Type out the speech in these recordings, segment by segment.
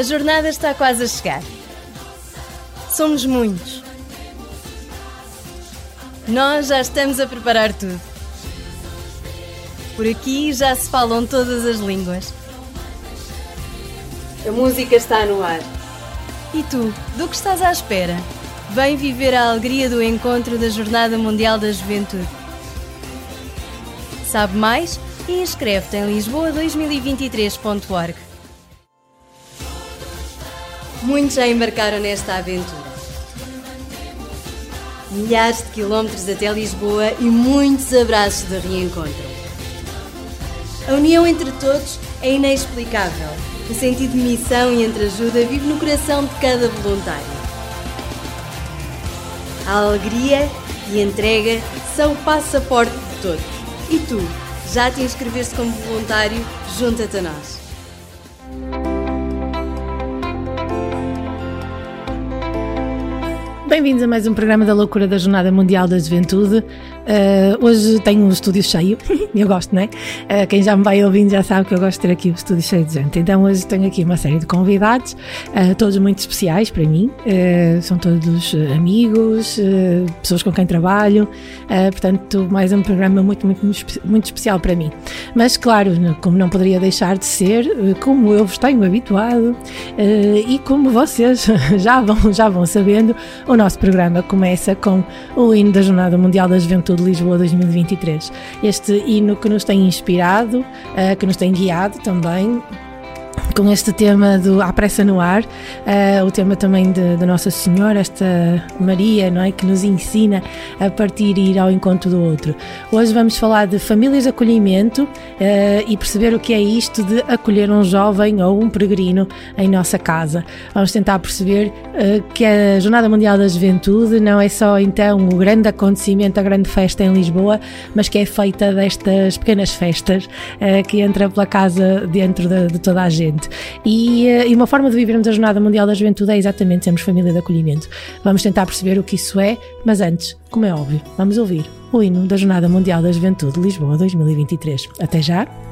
A jornada está quase a chegar. Somos muitos. Nós já estamos a preparar tudo. Por aqui já se falam todas as línguas. A música está no ar. E tu, do que estás à espera? Vem viver a alegria do encontro da Jornada Mundial da Juventude. Sabe mais? E inscreve-te em lisboa2023.org. Muitos já embarcaram nesta aventura. Milhares de quilómetros até Lisboa e muitos abraços de reencontro. A união entre todos é inexplicável. O sentido de missão e entreajuda vive no coração de cada voluntário. A alegria e entrega são o passaporte de todos. E tu, já te inscreveste como voluntário? Junta-te a nós. Bem-vindos a mais um programa da Loucura da Jornada Mundial da Juventude. Uh, hoje tenho um estúdio cheio, eu gosto, não é? Uh, quem já me vai ouvindo já sabe que eu gosto de ter aqui um estúdio cheio de gente. Então hoje tenho aqui uma série de convidados, uh, todos muito especiais para mim. são todos amigos, pessoas com quem trabalho, portanto, mais um programa muito, muito, muito especial para mim. Mas, claro, como não poderia deixar de ser, como eu vos tenho habituado e como vocês já vão, já vão sabendo, o nosso programa começa com o hino da Jornada Mundial da Juventude Lisboa 2023. Este hino que nos tem inspirado, uh, que nos tem guiado também com este tema do A Pressa no Ar, uh, o tema também da Nossa Senhora, esta Maria, não é? Que nos ensina a partir e ir ao encontro do outro. Hoje vamos falar de famílias de acolhimento uh, e perceber o que é isto de acolher um jovem ou um peregrino em nossa casa. Vamos tentar perceber uh, que a Jornada Mundial da Juventude não é só então o grande acontecimento, a grande festa em Lisboa, mas que é feita destas pequenas festas que entra pela casa dentro de, de toda a gente. E, eh, e, uma forma de vivermos a Jornada Mundial da Juventude é exatamente sermos família de acolhimento. Vamos tentar perceber o que isso é, mas antes, como é óbvio, vamos ouvir o hino da Jornada Mundial da Juventude Lisboa 2023. Até já!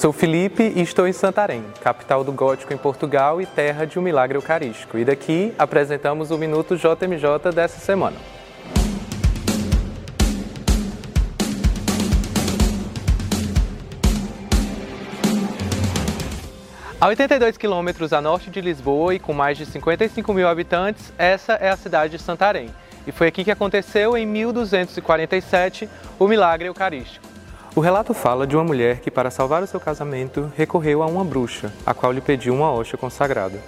Sou Felipe e estou em Santarém, capital do gótico em Portugal e terra de um milagre eucarístico. E daqui apresentamos o Minuto JMJ dessa semana. A 82 quilômetros a norte de Lisboa e com mais de 55 mil habitantes, essa é a cidade de Santarém. E foi aqui que aconteceu, em 1247, o milagre eucarístico. O relato fala de uma mulher que, para salvar o seu casamento, recorreu a uma bruxa, a qual lhe pediu uma hoxa consagrada.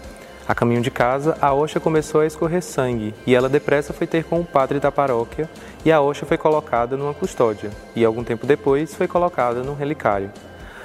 A caminho de casa, a hoxa começou a escorrer sangue e ela depressa foi ter com o padre da paróquia e a hoxa foi colocada numa custódia e, algum tempo depois, foi colocada num relicário.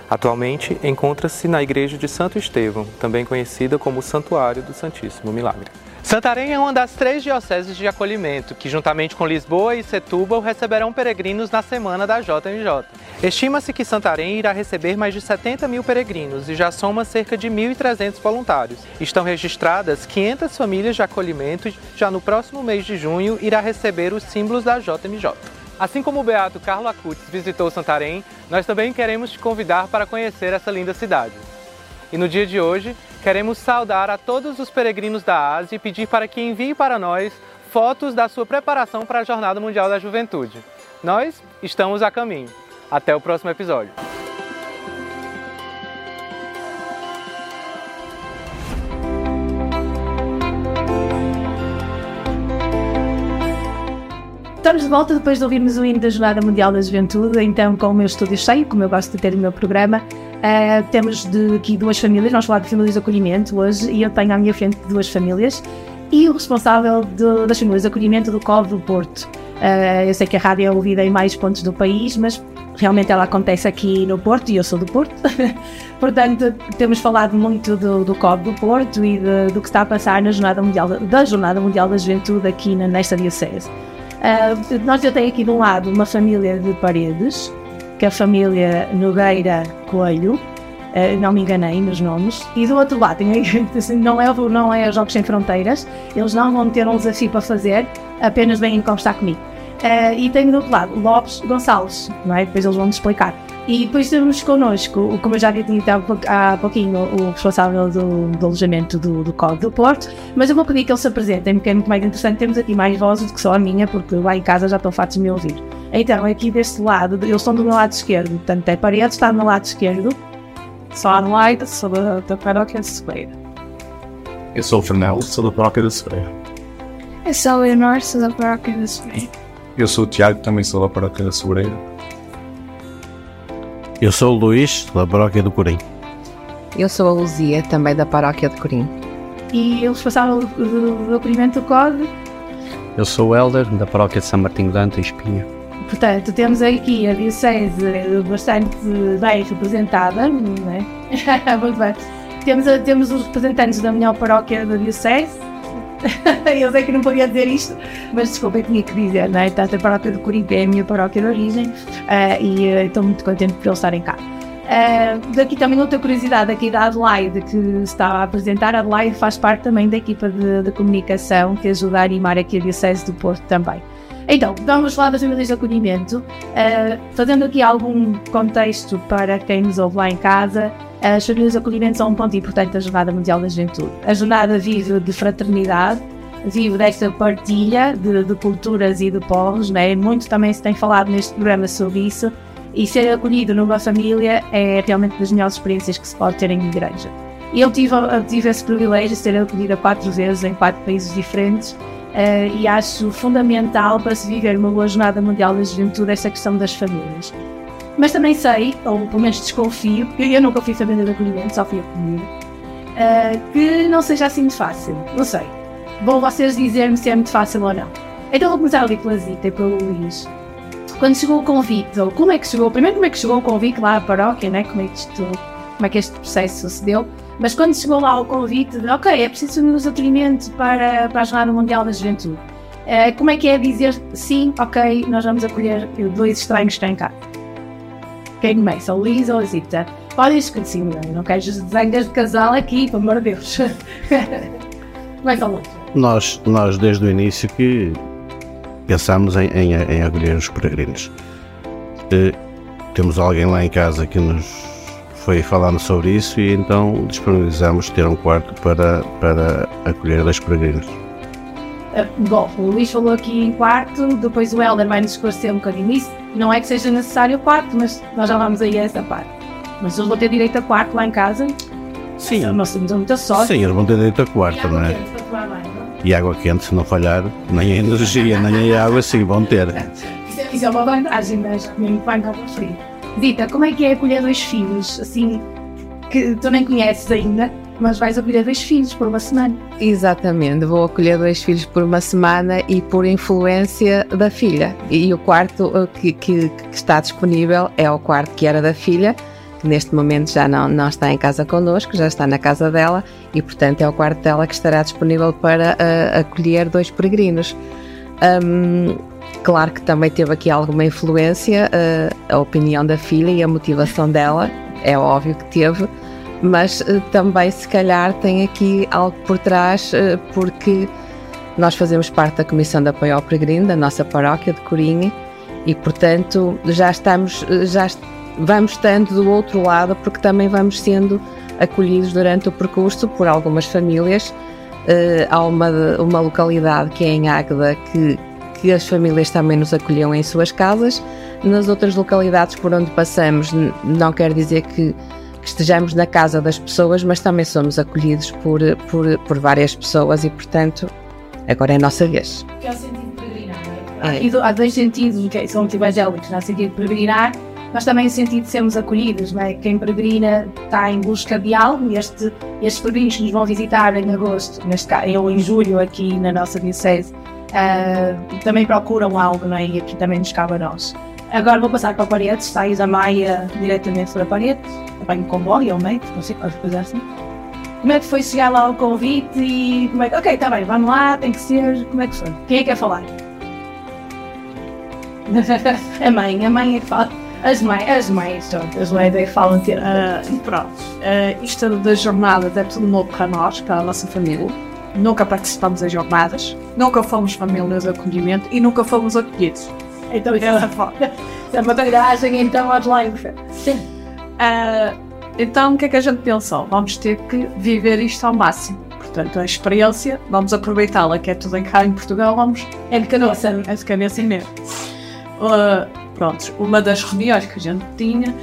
Atualmente, encontra-se na igreja de Santo Estevão, também conhecida como Santuário do Santíssimo Milagre. Santarém é uma das três dioceses de acolhimento que, juntamente com Lisboa e Setúbal, receberão peregrinos na semana da JMJ. Estima-se que Santarém irá receber mais de 70 mil peregrinos e já soma cerca de 1.300 voluntários. Estão registradas 500 famílias de acolhimento já no próximo mês de junho irá receber os símbolos da JMJ. Assim como o Beato Carlo Acutis visitou Santarém, nós também queremos te convidar para conhecer essa linda cidade. E no dia de hoje, queremos saudar a todos os peregrinos da Ásia e pedir para que enviem para nós fotos da sua preparação para a Jornada Mundial da Juventude. Nós estamos a caminho. Até o próximo episódio. Estamos de volta depois de ouvirmos o hino da Jornada Mundial da Juventude, então com o meu estúdio cheio, como eu gosto de ter o meu programa. Eh, temos de aqui duas famílias, nós falar de famílias de acolhimento hoje, e eu tenho à minha frente duas famílias e o responsável do- das famílias de acolhimento do COV do Porto. Eh, eu sei que a rádio é ouvida em mais pontos do país, mas realmente ela acontece aqui no Porto e eu sou do Porto. Portanto, temos falado muito do, do do Porto e de- do que está a passar na jornada mundial, da- da Jornada Mundial da Juventude aqui na, nesta diocese. Ah, nós eu tenho aqui de um lado uma família de paredes, que a família Nogueira Coelho, ah, não me enganei nos nomes, e do outro lado assim, não é, não é os Jogos Sem Fronteiras, eles não vão ter um desafio para fazer, apenas vêm conversar comigo. Ah, e tenho do outro lado Lopes Gonçalves, não é? depois eles vão nos explicar. E depois temos connosco, o- como eu já há pou- há pouquinho, o responsável do, do alojamento do, do Código do Porto, mas eu vou pedir que eles se apresentem, porque é muito mais interessante. Temos aqui mais vozes do que só a minha, porque lá em casa já estão fartos de me ouvir. Então, aqui deste lado, eles estão do meu lado esquerdo, portanto, é parede, está do meu lado esquerdo. Só Adelaide, sou da, da paróquia de Sebeira. Eu sou o Fernando, sou da paróquia da Sereia. Eu sou a Leonor, sou da paróquia da Sereia. Eu sou o Tiago, também sou da paróquia da Sobreira. Eu sou o Luís, da paróquia do Corim. Eu sou a Luzia, também da paróquia de Corim. E o responsável do, acolhimento do COD. Eu sou o Helder, da paróquia de São Martinho de Anta, em Espinha. Portanto, temos aqui a Diocese bastante bem representada, não é? Muito bem. Temos, temos os representantes da melhor paróquia da Diocese. Eu sei que não podia dizer isto, mas desculpa, eu tinha que dizer, não é? Portanto, a paróquia de Corim é a minha paróquia de origem ah, e eh, estou muito contente por eles estarem cá. Ah, daqui também outra curiosidade aqui da Adelaide que estava a apresentar. A Adelaide faz parte também da equipa de, de comunicação que ajuda a animar aqui a Diocese do Porto também. Então, vamos falar das famílias de acolhimento, ah, fazendo aqui algum contexto para quem nos ouve lá em casa. As famílias de acolhimento são um ponto importante da Jornada Mundial da Juventude. A jornada vive de fraternidade, vive desta partilha de, de culturas e de povos, né? muito também se tem falado neste programa sobre isso, e ser acolhido numa família é realmente das melhores experiências que se pode ter em igreja. Eu tive, tive esse privilégio de ser acolhida quatro vezes em quatro países diferentes eh, e acho fundamental para se viver uma boa jornada mundial da juventude essa questão das famílias. Mas também sei, ou pelo menos desconfio, porque eu nunca fui família de acolhimento, só fui acolhida, eh, que não seja assim de fácil. Não sei. Vão vocês dizer-me se é muito fácil ou não. Então vou começar ali pela Zita e pelo Luís. Quando chegou o convite, ou como é que chegou, primeiro como é que chegou o convite lá à paróquia, né? como, é que isto, como é que este processo sucedeu, mas quando chegou lá o convite de, ok, é preciso famílias de acolhimento para, para a Jornada Mundial da Juventude, eh, como é que é dizer sim, ok, nós vamos acolher dois estranhos que em casa? Quem começa, o Luís ou a Zita? Podem escolher sim, não, não quero desenhas de casal aqui, pelo amor de Deus. Começa o Luís. Nós, nós desde o início que pensámos em, em, em acolher os peregrinos. Eh, temos alguém lá em casa que nos foi falando sobre isso e então disponibilizamos ter um quarto para, para acolher dois peregrinos. Uh, Bom, o Luís falou aqui em quarto, depois o Helder vai nos esclarecer um bocadinho isso. Não é que seja necessário o quarto, mas nós já vamos aí a essa parte. Mas eles vão ter direito a quarto lá em casa. Sim, Nós temos muita sorte. sim, eles vão ter direito a quarto, não é? E água quente, se não falhar, nem a energia, nem a água, sim, vão ter. Isso, é- é uma vantagem, mas mesmo banho água fria. Dita, como é que é acolher dois filhos, assim, que tu nem conheces ainda, mas vais acolher dois filhos por uma semana? Exatamente, vou acolher dois filhos por uma semana e por influência da filha. E o quarto uh, que, que- que está disponível é o quarto que era da filha, que neste momento já não, não está em casa connosco, já está na casa dela e, portanto, é o quarto dela que estará disponível para uh, acolher dois peregrinos. Hum, claro que também teve aqui alguma influência uh, a opinião da filha e a motivação dela, é óbvio que teve, mas eh, também se calhar tem aqui algo por trás, eh, porque nós fazemos parte da Comissão de Apoio ao Peregrino, da nossa paróquia de Corinha, e portanto já estamos, já vamos estando do outro lado, porque também vamos sendo acolhidos durante o percurso por algumas famílias. Eh, há uma, uma localidade que é em Águeda que, que as famílias também nos acolheu em suas casas. Nas outras localidades por onde passamos, não quer dizer que que estejamos na casa das pessoas, mas também somos acolhidos por, por, por várias pessoas e, portanto, agora é a nossa vez. Que é o sentido de peregrinar, não é? É. Há dois sentidos, que são evangélicos, no sentido de peregrinar, mas também o sentido de sermos acolhidos, não é? Quem peregrina está em busca de algo, e este, estes peregrinos que nos vão visitar em agosto, neste caso, ou em julho, aqui na nossa diocese, ah, também procuram algo, não é? E aqui também nos cabe a nós. Agora vou passar para Paredes, sais da Maia diretamente para Paredes, apanho comboio ou meio, não sei, qualquer coisa assim. Como é que foi chegar lá ao convite e como é que. Ok, está bem, vamos lá, tem que ser. Como é que foi? Quem é que quer falar? a mãe, a mãe é que fala. As mães, as mães, as mães é que falam ter. Ah, pronto, Ah, isto das jornadas é tudo novo para nós, para a nossa família. Nunca participamos em jornadas, nunca fomos famílias de acolhimento e nunca fomos acolhidos. Então isso é. É uma bagagem, então online. Sim. Ah, então o que é que a gente pensou? Vamos ter que viver isto ao máximo. Portanto, a experiência, vamos aproveitá-la, que é tudo em cá em Portugal, vamos É de canossa. é de cabeça mesmo. Uh, pronto, uma das reuniões que a gente tinha, uh,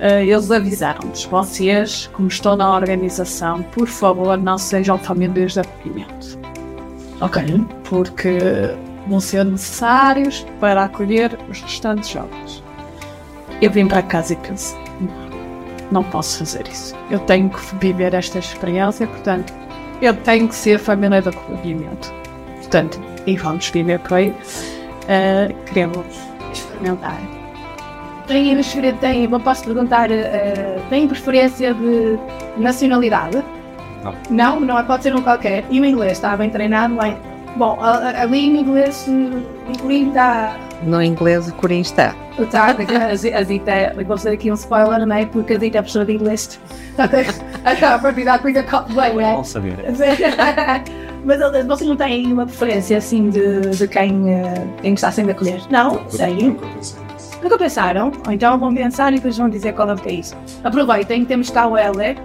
eles avisaram-nos: vocês, como estão na organização, por favor, não sejam famílias de acolhimento, Ok. porque vão ser necessários para acolher os restantes jovens. Eu vim para casa e pensei: não, não posso fazer isso. Eu tenho que viver esta experiência, portanto, eu tenho que ser família de acolhimento. Portanto, e vamos viver por aí. Uh, queremos experimentar. Tem, tem, eu posso perguntar, uh, tem preferência de nacionalidade? Não. Não, não pode ser um qualquer. E o inglês está bem treinado lá? em- Bom, a- a- ali no inglês, em Corim está. No inglês, o Corim está. Está, a Zi- a Zita, é- vou fazer aqui um spoiler, não é? Porque a Zita é professora de inglês. Está a partir da coisa que bem, não é? Bom saber. Mas vocês não têm uma preferência assim de, de quem, eh, quem está sendo acolher? Não? Sei. Nunca pensaram? Ou então vão pensar e depois vão dizer qual é o que é. Aproveitem, temos cá o Heller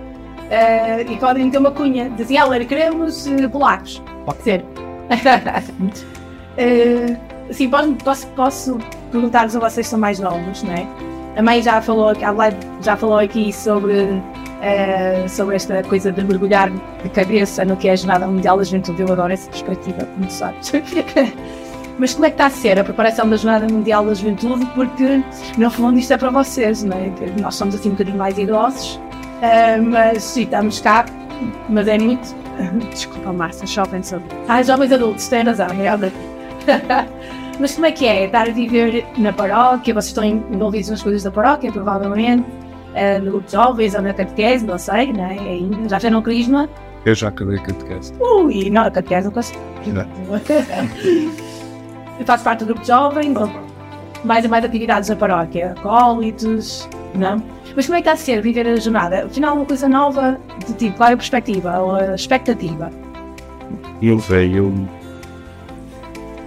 eh, e podem ter uma cunha. Dizem, Heller, queremos eh, polacos. Pode ser. Eh, sim, posso, posso, posso perguntar-vos a vocês que são mais novos, não é? A mãe já falou, a Adelaide já falou aqui sobre, eh, sobre esta coisa de mergulhar de cabeça no que é a Jornada Mundial da Juventude. Eu adoro essa perspectiva, como sabes. Mas como é que está a ser a preparação da Jornada Mundial da Juventude? Porque, no fundo, isto é para vocês, não é? Nós somos assim um bocadinho mais idosos, eh, mas sim, estamos cá, mas é muito. Desculpa, Márcia, jovens adultos. Ah, jovens adultos, tem razão, é verdade. Mas como é que é? Estar a viver na paróquia, vocês estão envolvidos nas coisas da paróquia, provavelmente, eh, no grupo de jovens ou na catequese, não sei, não é? Ainda Já fizeram crisma? Eu já acabei a catequese. Ui, não, a catequese não consigo. Eu faço parte do grupo de jovens, ou mais e mais atividades na paróquia, acólitos, não? Mas como é que está a ser viver a jornada? Afinal, uma coisa nova, de tipo, qual é a perspectiva ou a expectativa? Não sei, eu.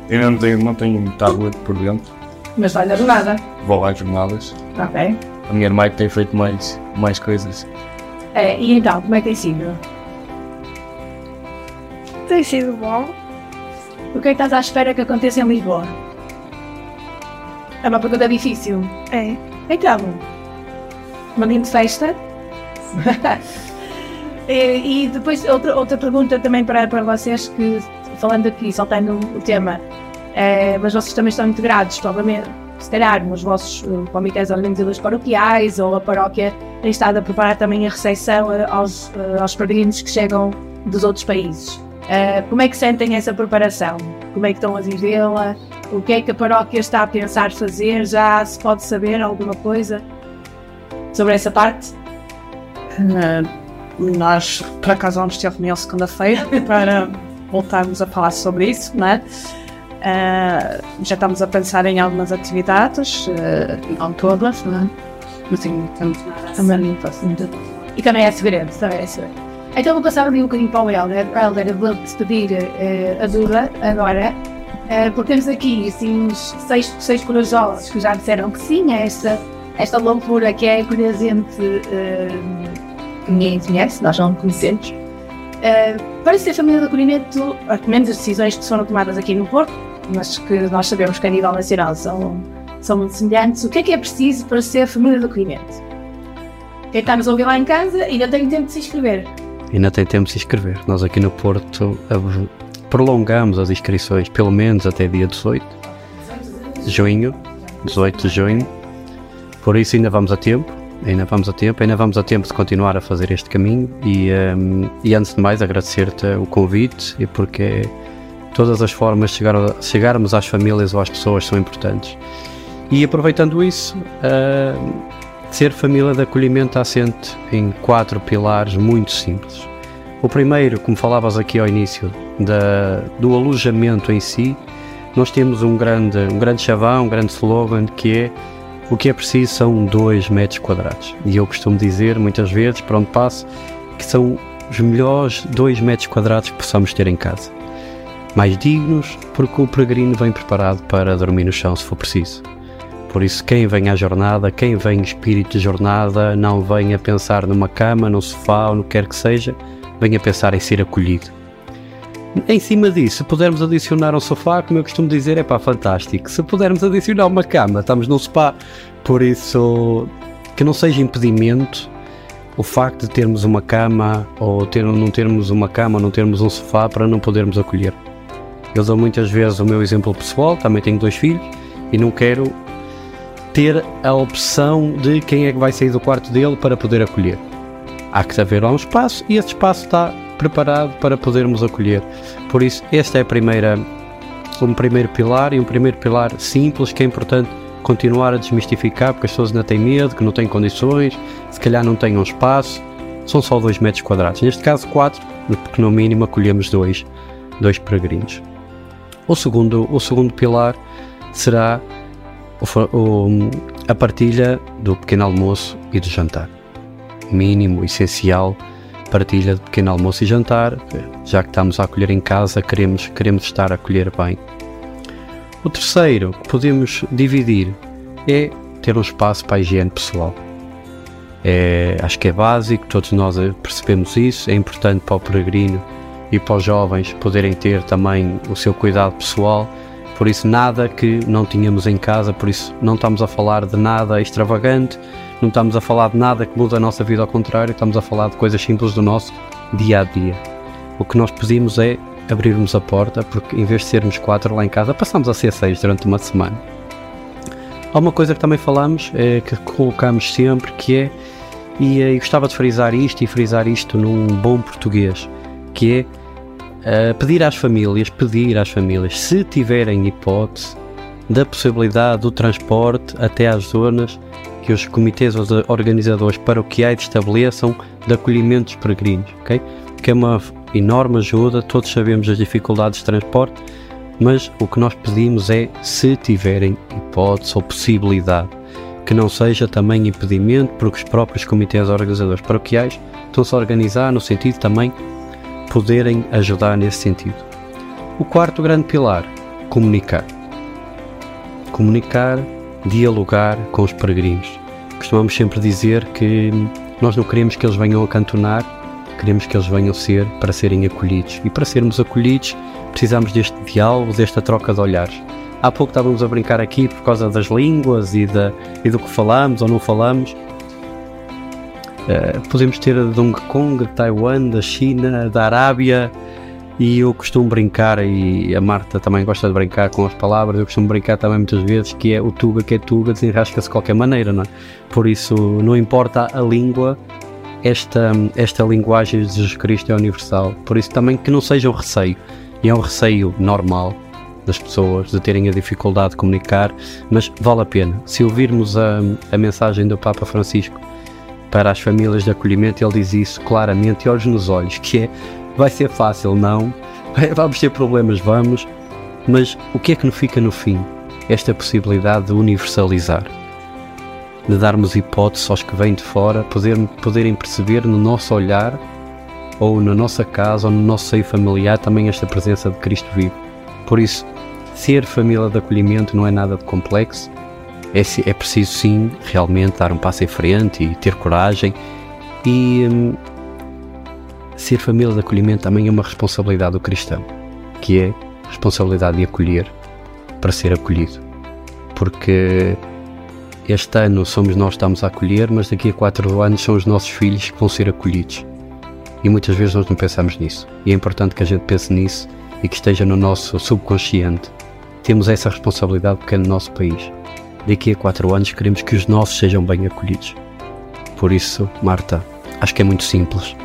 Eu não tenho, não tenho tablet por dentro. Mas vai da jornada, Vou lá às jornadas. ok? A minha irmã é que tem feito mais, mais coisas. É, e então, como é que tem sido? Tem sido bom. O que é que estás à espera que aconteça em Lisboa? É uma pergunta difícil. É. Então, uma grande festa. e, e depois outra, outra pergunta também para, para vocês que, falando aqui, soltando o tema, é, mas vocês também estão integrados, provavelmente, se calhar, nos vossos eh, comitês organizadores paroquiais ou a paróquia tem estado a preparar também a recepção eh, aos, eh, aos peregrinos que chegam dos outros países. Eh, como é que sentem essa preparação? Como é que estão a vivê-la? O que é que a paróquia está a pensar fazer? Já se pode saber alguma coisa sobre essa parte? Uh, nós, por acaso, vamos ter reunião segunda-feira para voltarmos a falar sobre isso, não é? Uh, já estamos a pensar em algumas atividades, uh, não todas, não é? Mas sim, estamos também E também é segredo, também é segredo. Então vou passar ali um bocadinho para o Helder. Helder, eu vou-te pedir eh, ajuda agora, eh, porque temos aqui assim, uns seis, seis corajosos que já disseram que sim a esta, esta loucura que é que a gente eh, que ninguém conhece, nós não conhecemos. Eh, para ser família de acolhimento, pelo menos as decisões que foram tomadas aqui no Porto, mas que nós sabemos que a nível nacional são, são muito semelhantes, o que é que é preciso para ser família de acolhimento? Quem está nos ouvir lá em casa ainda tem tempo de se inscrever. Ainda tem tempo de se inscrever. Nós aqui no Porto ab- prolongamos as inscrições pelo menos até dia 18 de junho. 18 de junho. Por isso ainda vamos a tempo. Ainda vamos a tempo, ainda vamos a tempo de continuar a fazer este caminho e, ehm, e antes de mais agradecer-te o convite e porque todas as formas de chegar, chegarmos às famílias ou às pessoas são importantes. E aproveitando isso, ehm, ser família de acolhimento assente em quatro pilares muito simples. O primeiro, como falavas aqui ao início, da, do alojamento em si, nós temos um grande, um grande chavão, um grande slogan que é o que é preciso são dois metros quadrados. E eu costumo dizer muitas vezes, para onde passo, que são os melhores dois metros quadrados que possamos ter em casa. Mais dignos, porque o peregrino vem preparado para dormir no chão se for preciso. Por isso, quem vem à jornada, quem vem espírito de jornada, não vem a pensar numa cama, num sofá ou no que quer que seja, vem a pensar em ser acolhido. Em cima disso, se pudermos adicionar um sofá, como eu costumo dizer, é pá, fantástico. Se pudermos adicionar uma cama, estamos num spa. Por isso, que não seja impedimento o facto de termos uma cama ou ter, não termos uma cama não termos um sofá para não podermos acolher. Eu dou muitas vezes o meu exemplo pessoal, também tenho dois filhos e não quero ter a opção de quem é que vai sair do quarto dele para poder acolher. Há que haver lá um espaço e esse espaço está preparado para podermos acolher. Por isso, este é a primeira, um primeiro pilar e um primeiro pilar simples que é importante continuar a desmistificar porque as pessoas ainda têm medo, que não têm condições, se calhar não têm um espaço, são só 2 metros quadrados. Neste caso 4, porque no mínimo acolhemos dois, dois peregrinos. O segundo, o segundo pilar será o a partilha do pequeno almoço e do jantar. Mínimo, essencial, partilha de pequeno almoço e jantar, já que estamos a acolher em casa, queremos, queremos estar a acolher bem. O terceiro que podemos dividir é ter um espaço para a higiene pessoal. É, acho que é básico, todos nós percebemos isso, é importante para o peregrino e para os jovens poderem ter também o seu cuidado pessoal, por isso nada que não tínhamos em casa, por isso não estamos a falar de nada extravagante, não estamos a falar de nada que muda a nossa vida, ao contrário, estamos a falar de coisas simples do nosso dia a dia. O que nós pedimos é abrirmos a porta, porque em vez de sermos quatro lá em casa, passamos a ser seis durante uma semana. Há uma coisa que também falamos, é, que colocamos sempre, que é, e eh, gostava de frisar isto e frisar isto num bom português, que é eh, pedir às famílias, pedir às famílias, se tiverem hipótese, da possibilidade do transporte até às zonas que os comitês organizadores paroquiais estabeleçam de acolhimento dos peregrinos, ok? Que é uma enorme ajuda, todos sabemos as dificuldades de transporte, mas o que nós pedimos é, se tiverem hipótese ou possibilidade, que não seja também impedimento, porque os próprios comitês organizadores paroquiais estão-se a organizar no sentido também poderem ajudar nesse sentido. O quarto grande pilar, comunicar. Comunicar, dialogar com os peregrinos. Costumamos sempre dizer que nós não queremos que eles venham a cantonar, queremos que eles venham ser para serem acolhidos. E para sermos acolhidos, precisamos deste diálogo, desta troca de olhares. Há pouco estávamos a brincar aqui por causa das línguas e, da, e do que falamos ou não falamos. Uh, podemos ter de Hong Kong, de Taiwan, da China, da Arábia, e eu costumo brincar, e a Marta também gosta de brincar com as palavras, eu costumo brincar também muitas vezes que é o tuga que é tuga, desenrasca-se de qualquer maneira, não é? Por isso, não importa a língua, esta, esta linguagem de Jesus Cristo é universal. Por isso, também que não seja um receio, e é um receio normal das pessoas de terem a dificuldade de comunicar, mas vale a pena. Se ouvirmos a, a mensagem do Papa Francisco para as famílias de acolhimento, ele diz isso claramente e olhos nos olhos, que é vai ser fácil, não, vamos ter problemas, vamos, mas o que é que nos fica no fim? Esta possibilidade de universalizar, de darmos hipótese aos que vêm de fora, poder, poderem perceber no nosso olhar, ou na nossa casa, ou no nosso seio familiar, também esta presença de Cristo vivo. Por isso, ser família de acolhimento não é nada de complexo, é, é preciso sim realmente dar um passo em frente e ter coragem e hum, ser família de acolhimento também é uma responsabilidade do cristão, que é responsabilidade de acolher para ser acolhido. Porque este ano somos nós que estamos a acolher, mas daqui a quatro anos são os nossos filhos que vão ser acolhidos. E muitas vezes nós não pensamos nisso. E é importante que a gente pense nisso e que esteja no nosso subconsciente. Temos essa responsabilidade porque é no nosso país. Daqui a quatro anos queremos que os nossos sejam bem acolhidos. Por isso, Marta, acho que é muito simples.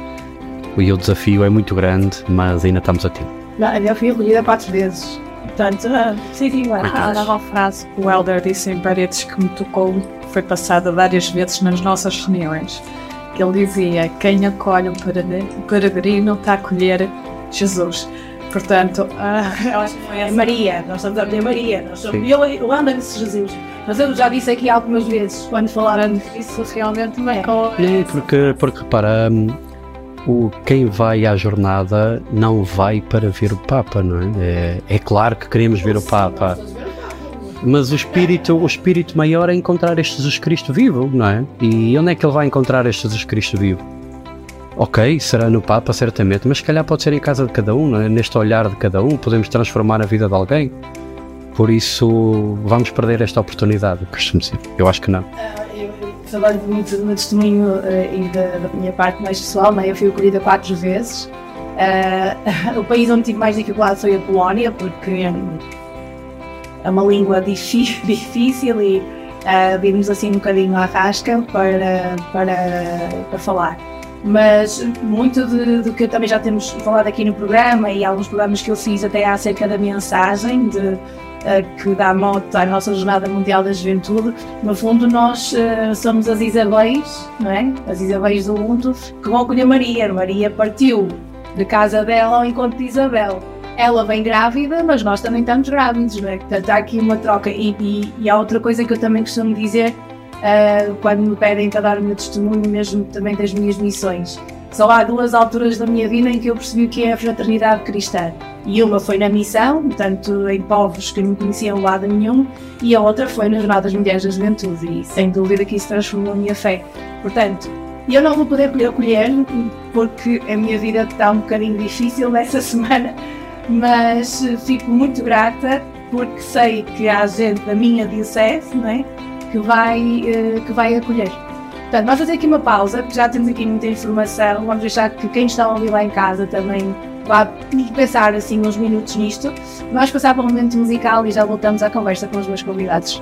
E o desafio é muito grande, mas ainda estamos a tempo. Não, eu fui acolhida quatro vezes. Portanto, ah, sim, Coitados. há uma frase que o Helder disse em paredes que me tocou, foi passada várias vezes nas nossas reuniões. Que ele dizia: quem acolhe um peregrino- está a acolher Jesus. Portanto, ah, eu acho que foi É essa. Maria, nós estamos a dizer Maria. Nós somos, eu, eu ando disse Jesus. Mas eu já disse aqui algumas vezes, quando falaram Isso realmente marcou. É, porque, porque repara, hum, o, quem vai à jornada não vai para ver o Papa, não é? É, é claro que queremos ver o Papa, mas o espírito, o espírito maior é encontrar este Jesus Cristo vivo, não é? E onde é que ele vai encontrar este Jesus Cristo vivo? Ok, será no Papa, certamente, mas se calhar pode ser em casa de cada um, não é? neste olhar de cada um, podemos transformar a vida de alguém. Por isso, vamos perder esta oportunidade, costumo dizer. Eu acho que não. eu, falando muito do meu testemunho eh, e da, da minha parte mais pessoal, né, eu fui acolhida quatro vezes. Eh, o país onde tive mais dificuldade foi a Polónia, porque é uma língua difí- difícil e uh, virmos assim um bocadinho à rasca para, para, para falar. Mas muito de- do que também já temos falado aqui no programa e alguns programas que eu fiz até acerca da mensagem de, que dá mote à nossa Jornada Mundial da Juventude, no fundo nós eh, somos as Isabéis, não é? As Isabéis do mundo que vão acolher Maria. Maria partiu de casa dela ao encontro de Isabel. Ela vem grávida, mas nós também estamos grávidos, não é? Portanto, há aqui uma troca. E, e, e há outra coisa que eu também costumo dizer uh, quando me pedem para dar o meu testemunho, mesmo também das minhas missões. Só há duas alturas da minha vida em que eu percebi o que é a fraternidade cristã. E uma foi na missão, portanto, em povos que não conheciam lado nenhum, e a outra foi nas Jornadas Mulheres da Juventude. E sem dúvida que isso transformou a minha fé. Portanto, eu não vou poder acolher, porque a minha vida está um bocadinho difícil nessa semana, mas fico muito grata porque sei que há gente da minha diocese, não é? que vai, eh, que vai acolher. Portanto, vamos fazer aqui uma pausa, porque já temos aqui muita informação. Vamos deixar que quem está a ouvir lá em casa também vá pensar assim uns minutos nisto. Vamos passar para o momento musical e já voltamos à conversa com os meus convidados.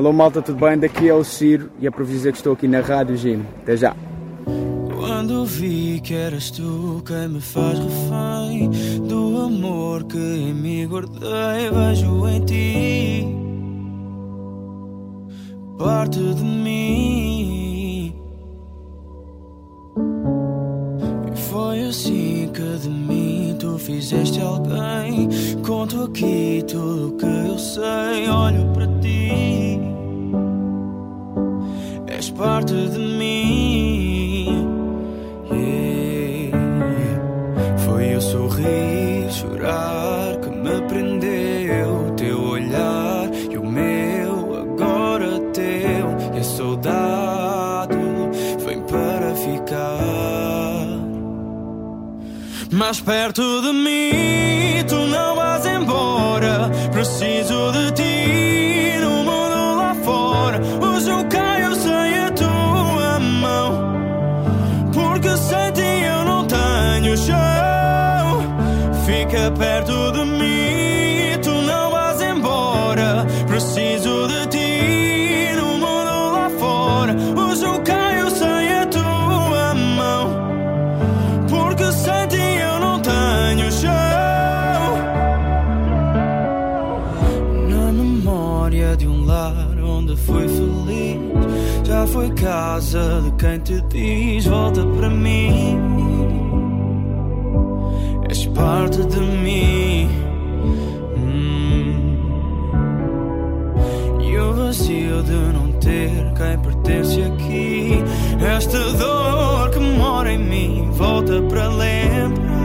Alô malta, tudo bem? Daqui é o Ciro e aproveito dizer que estou aqui na Rádio Jim. Até já. Quando vi que eras tu quem me faz refém do amor que em mim guardei, vejo em ti parte de mim. E foi assim que de mim tu fizeste alguém. Conto aqui tudo o que eu sei, olho para ti. És parte de mim. Yeah. Foi o sorrir, chorar que me prendeu. Teu olhar e o meu, agora teu. E a saudade vem para ficar. Mais perto de mim, tu não vais embora. Preciso de ti Perto de mim, tu não vais embora. Preciso de ti no mundo lá fora. Hoje eu caio sem a tua mão. Porque sem ti eu não tenho chão. Na memória de um lar onde fui feliz, já foi casa de quem te diz: volta para mim. Parte de mim. Hum. E o vazio de não ter quem pertence aqui. Esta dor que mora em mim volta para lembrar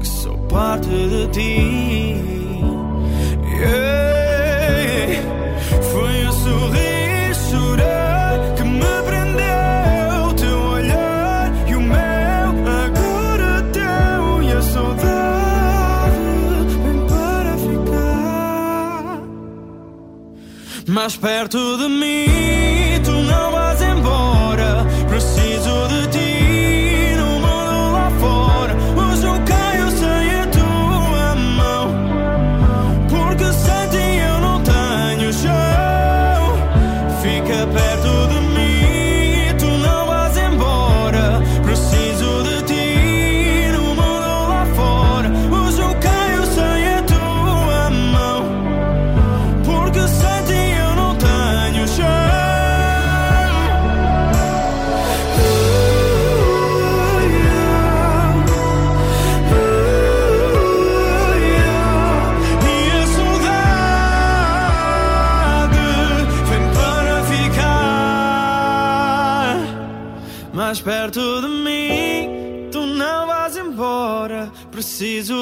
que sou parte de ti. Yeah. Mais perto de mim, perto de mim. Tu não vais embora. Preciso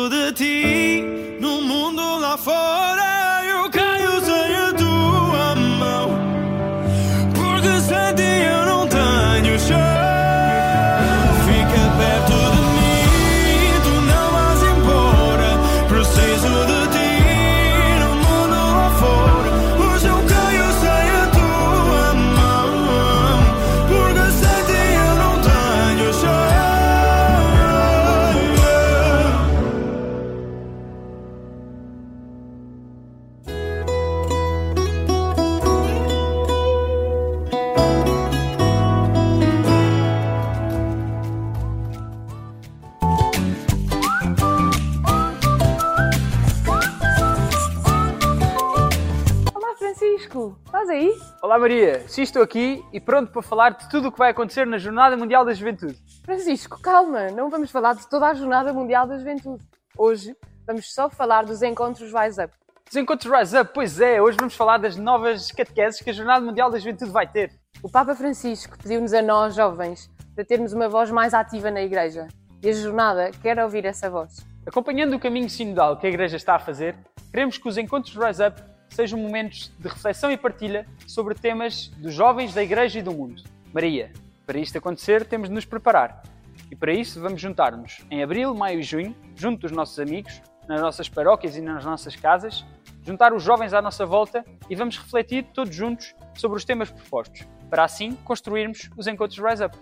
sim estou aqui e pronto para falar de tudo o que vai acontecer na Jornada Mundial da Juventude. Francisco, calma, não vamos falar de toda a Jornada Mundial da Juventude. Hoje vamos só falar dos encontros Rise Up. Os encontros Rise Up, pois é, hoje vamos falar das novas catequeses que a Jornada Mundial da Juventude vai ter. O Papa Francisco pediu-nos a nós, jovens, para termos uma voz mais ativa na Igreja. E a jornada quer ouvir essa voz. Acompanhando o caminho sinodal que a Igreja está a fazer, queremos que os encontros Rise Up sejam momentos de reflexão e partilha sobre temas dos jovens da Igreja e do mundo. Maria, para isto acontecer, temos de nos preparar. E para isso, vamos juntar-nos em abril, maio e junho, junto dos nossos amigos, nas nossas paróquias e nas nossas casas, juntar os jovens à nossa volta e vamos refletir todos juntos sobre os temas propostos, para assim construirmos os encontros Rise Up.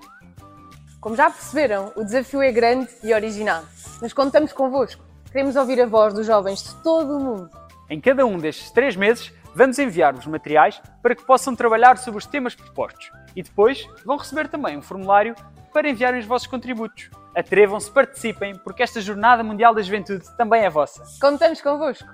Como já perceberam, o desafio é grande e original. Mas contamos convosco. Queremos ouvir a voz dos jovens de todo o mundo. Em cada um destes três meses, vamos enviar-vos materiais para que possam trabalhar sobre os temas propostos e depois vão receber também um formulário para enviarem os vossos contributos. Atrevam-se, participem, porque esta Jornada Mundial da Juventude também é vossa. Contamos convosco.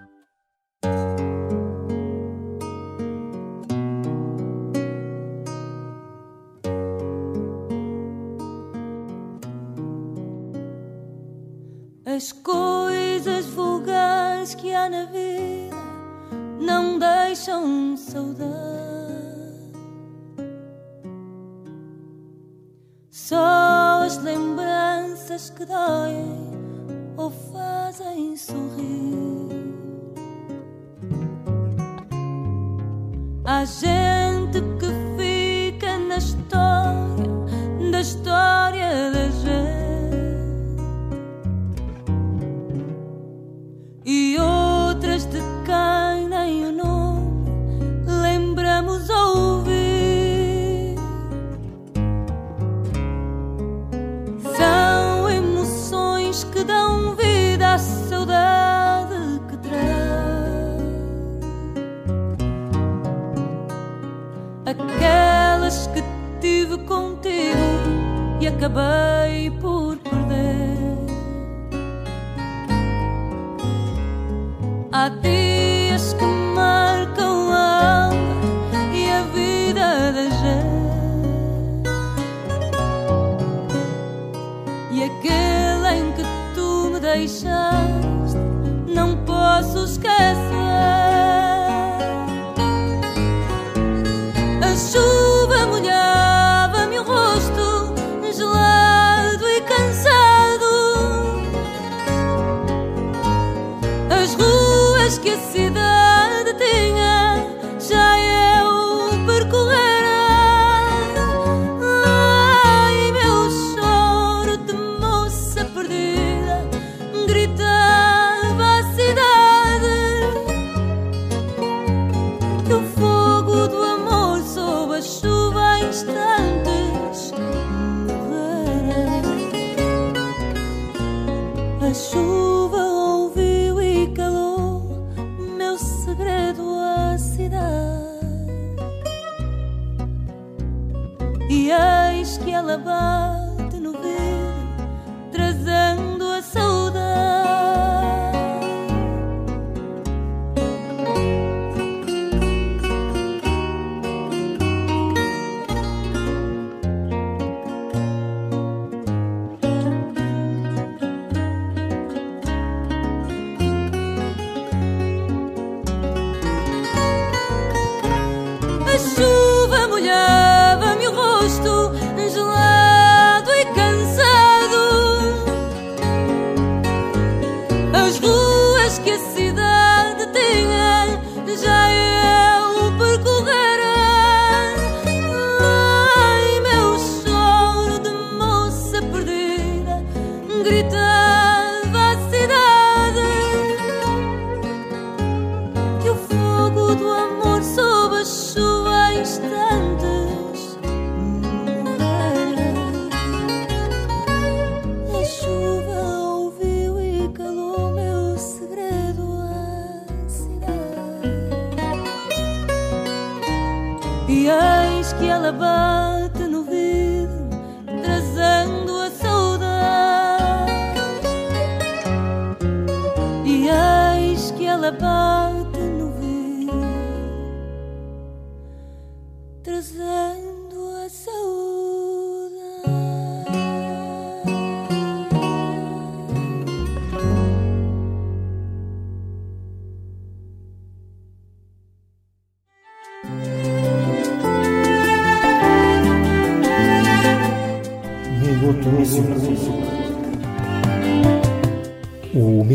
As coisas vulgares que há na vida não deixam saudade. Só as lembranças que doem ou fazem sorrir. Há gente que fica na história, da história da e acabei por perder. Há dias que marcam a alma e a vida da gente. E aquele em que tu me deixaste, não posso esquecer.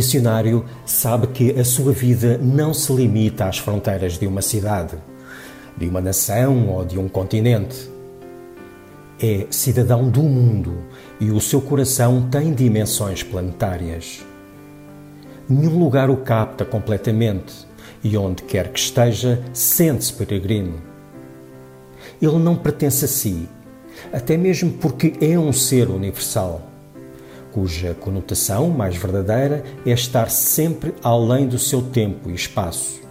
missionário sabe que a sua vida não se limita às fronteiras de uma cidade, de uma nação ou de um continente. É cidadão do mundo e o seu coração tem dimensões planetárias. Nenhum lugar o capta completamente e onde quer que esteja, sente-se peregrino. Ele não pertence a si, até mesmo porque é um ser universal cuja conotação mais verdadeira é estar sempre além do seu tempo e espaço,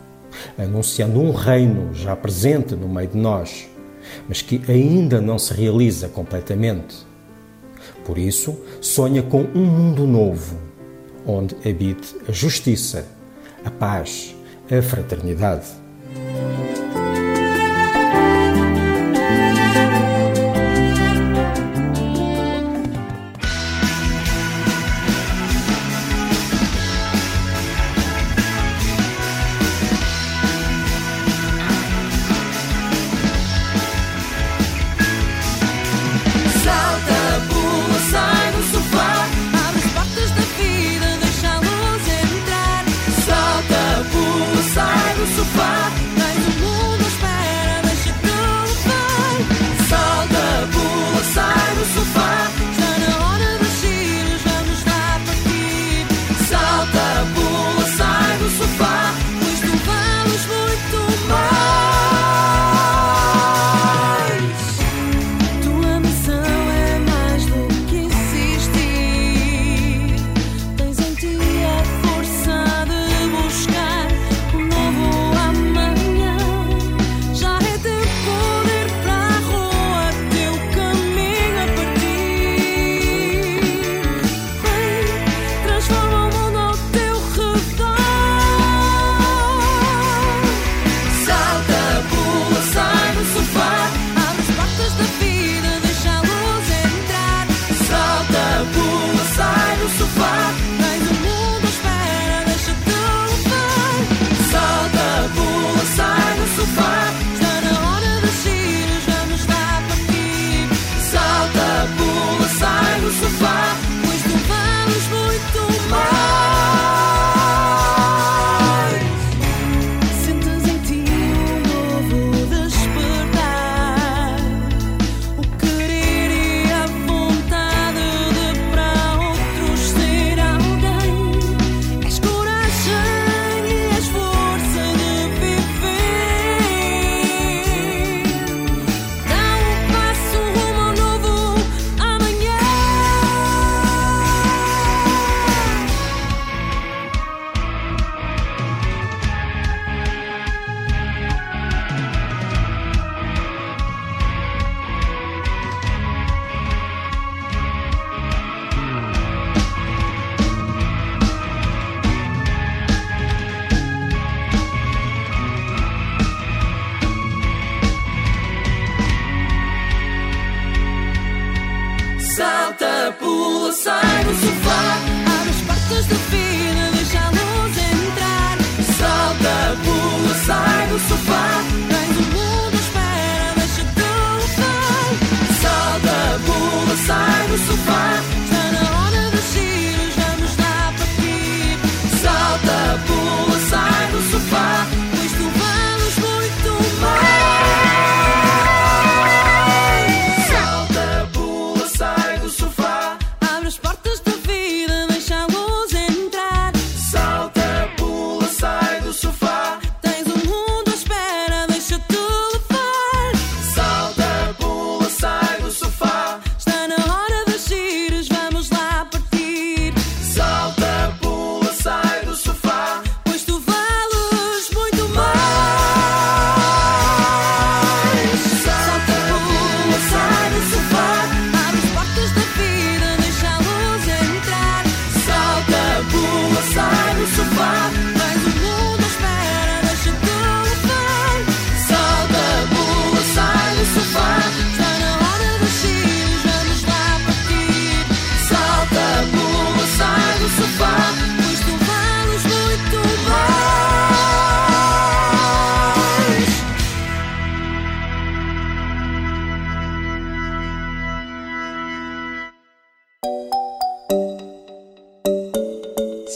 anunciando um reino já presente no meio de nós, mas que ainda não se realiza completamente. Por isso, sonha com um mundo novo, onde habite a justiça, a paz, a fraternidade.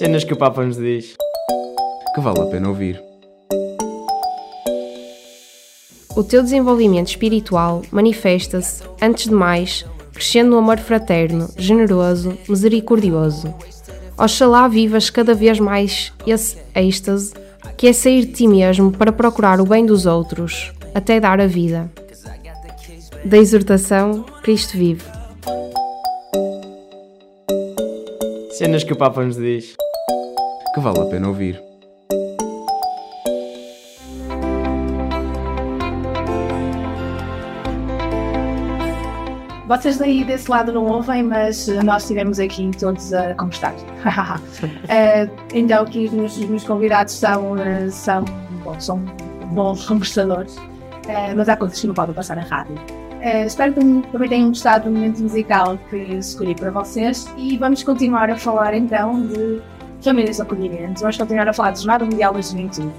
Cenas que o Papa nos diz. Que vale a pena ouvir. O teu desenvolvimento espiritual manifesta-se, antes de mais, crescendo no amor fraterno, generoso, misericordioso. Oxalá vivas cada vez mais esse êxtase, que é sair de ti mesmo para procurar o bem dos outros, até dar a vida. Da exortação, Cristo vive. Cenas que o Papa nos diz. Que vale a pena ouvir. Vocês daí desse lado não ouvem, mas eh, nós estivemos aqui todos a conversar. Eh, então, aqui os meus, os meus convidados são, eh, são, bom, são bons conversadores, eh, mas há coisas que não podem passar na rádio. Eh, espero que também tenham gostado do momento musical que escolhi para vocês e vamos continuar a falar então de famílias acolhimento. Vamos continuar a falar de Jornada Mundial da Juventude.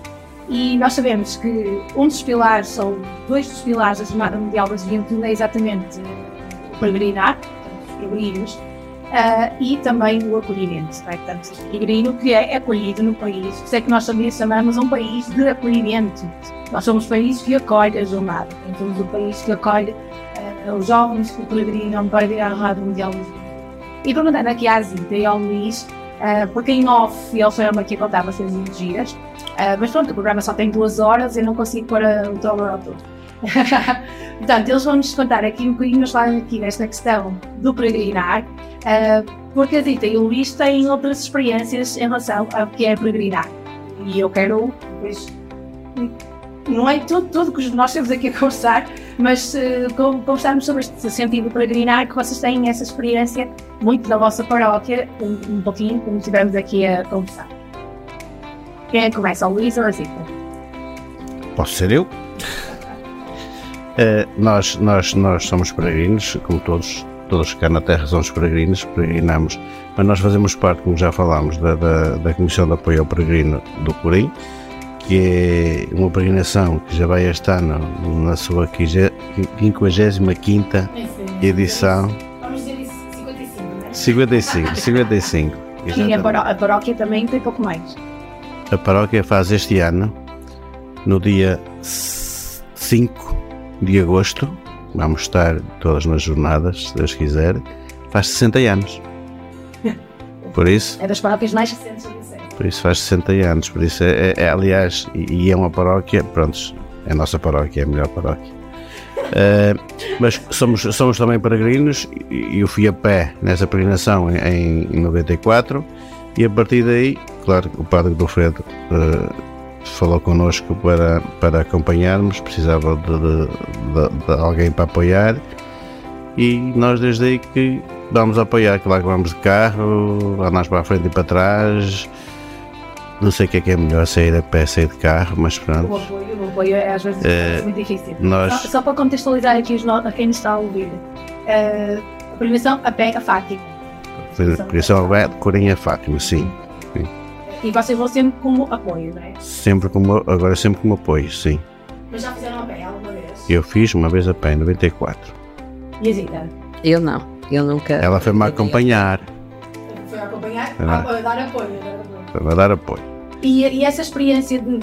E nós sabemos que um dos pilares, ou dois dos pilares da Jornada Mundial da Juventude é exatamente o peregrinar, os peregrinos, ah, e também o acolhimento. Não é? Portanto, o peregrino que é acolhido no país. Por isso é que nós também chamamos um país de acolhimento. Nós somos um país que acolhe a jornada. Então, somos o país que acolhe ah, os jovens que peregrinam para vir à Jornada Mundial da Juventude. E perguntando aqui à Zita e ao Luís, ah, porque em off ele foi-me aqui contar bastantes muito giras, ah, mas pronto, o programa só tem duas horas e não consigo pôr o telemóvel todo. Portanto, eles vão-nos contar aqui um bocadinho, nos falam aqui desta questão do peregrinar, ah, porque a Zita e o Luís têm outras experiências em relação ao que é peregrinar. E eu quero, pois, não é tudo, tudo que nós temos aqui a conversar, mas uh, conversarmos sobre este sentido peregrinar, que vocês têm essa experiência muito da vossa paróquia, um, um pouquinho, como estivemos aqui a conversar. Quem é que começa? O Luís ou a Zita? Posso ser eu? Eh, nós, nós, nós somos peregrinos, como todos, todos cá na Terra somos peregrinos, peregrinamos, mas nós fazemos parte, como já falámos, da, da, da Comissão de Apoio ao Peregrino do Corim, que é uma peregrinação que já vai este ano na sua 55 edição. Vamos dizer isso, 55, não é? 55, 55. E a, paró- a paróquia também tem pouco mais. A paróquia faz este ano, no dia 5 de agosto, vamos estar todas nas jornadas, se Deus quiser, faz 60 anos. Por isso, É das paróquias mais recentes isso faz 60 anos, por isso é, é- é, aliás, e, e é uma paróquia, pronto, é a nossa paróquia, é a melhor paróquia. Eh, mas somos, somos também peregrinos e eu fui a pé nessa peregrinação em, em 94 e a partir daí, claro, o padre Godofredo eh, falou connosco para, para acompanharmos, precisava de, de- de- alguém para apoiar e nós desde aí que vamos apoiar, claro que vamos de carro, andamos para a frente e para trás, não sei o que é que é melhor, sair a pé, sair de carro, mas O pronto. apoio, o apoio é às vezes Eh, muito difícil. nós- Só, só para contextualizar aqui a quem nos está a ouvir, eh, a peregrinação a pé a Fátima. Por isso é de Corinha Fátima, sim. sim. E vocês vão sempre como apoio, não é? Sempre como, agora sempre como apoio, sim. Mas já fizeram a pé alguma vez? Eu fiz uma vez a pé em 94. E a Zita? Eu não, eu nunca. Ela foi-me acompanhar, Foi a acompanhar? Ah. A, a dar apoio. a dar apoio. para dar apoio. E, e essa experiência, de,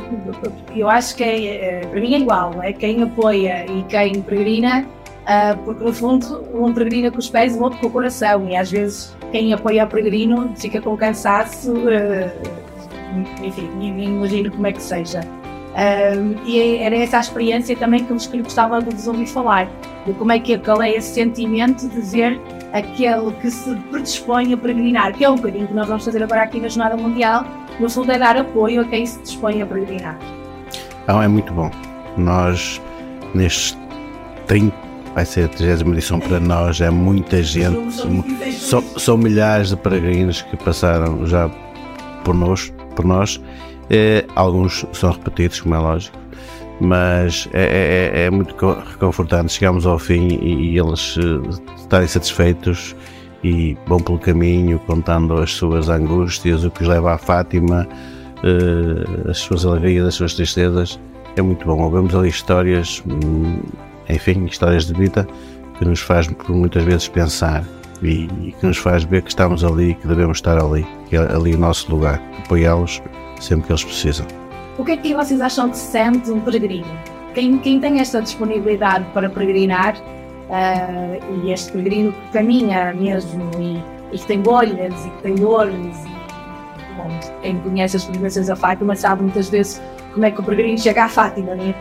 eu acho que é, eh, para mim é igual, é? Quem apoia e quem peregrina, ah, porque no fundo um peregrina com os pés e o outro com o coração, e às vezes quem apoia o peregrino fica com cansaço, eh, enfim, nem imagino como é que seja. Ah, e era essa a experiência também que eu gostava de vos ouvir falar, de como é que qual é esse sentimento de ver aquele que se predispõe a peregrinar, que é um bocadinho que nós vamos fazer agora aqui na Jornada Mundial, no fundo é dar apoio a quem se dispõe a peregrinar. Então é muito bom. Nós, nestes 30, vai ser a 30 edição para nós, é muita gente. São, são milhares de peregrinos que passaram já por nós. Por nós. Eh, alguns são repetidos, como é lógico, mas é, é- é muito co- reconfortante. Chegamos ao fim e, e eles eh, estarem satisfeitos e vão pelo caminho contando as suas angústias, o que os leva à Fátima, eh, as suas alegrias, as suas tristezas. É muito bom. Ouvimos ali histórias, hum, enfim, histórias de vida que nos faz por muitas vezes pensar e, e que nos faz ver que estamos ali, que devemos estar ali, que é ali o nosso lugar, apoiá-los sempre que eles precisam. O que é que vocês acham que se sente um peregrino? Quem, quem tem esta disponibilidade para peregrinar ah, e este peregrino que caminha mesmo e, e que tem bolhas e que tem dores e bom, quem conhece as experiências da Fátima sabe muitas vezes como é que o peregrino chega à Fátima, não é?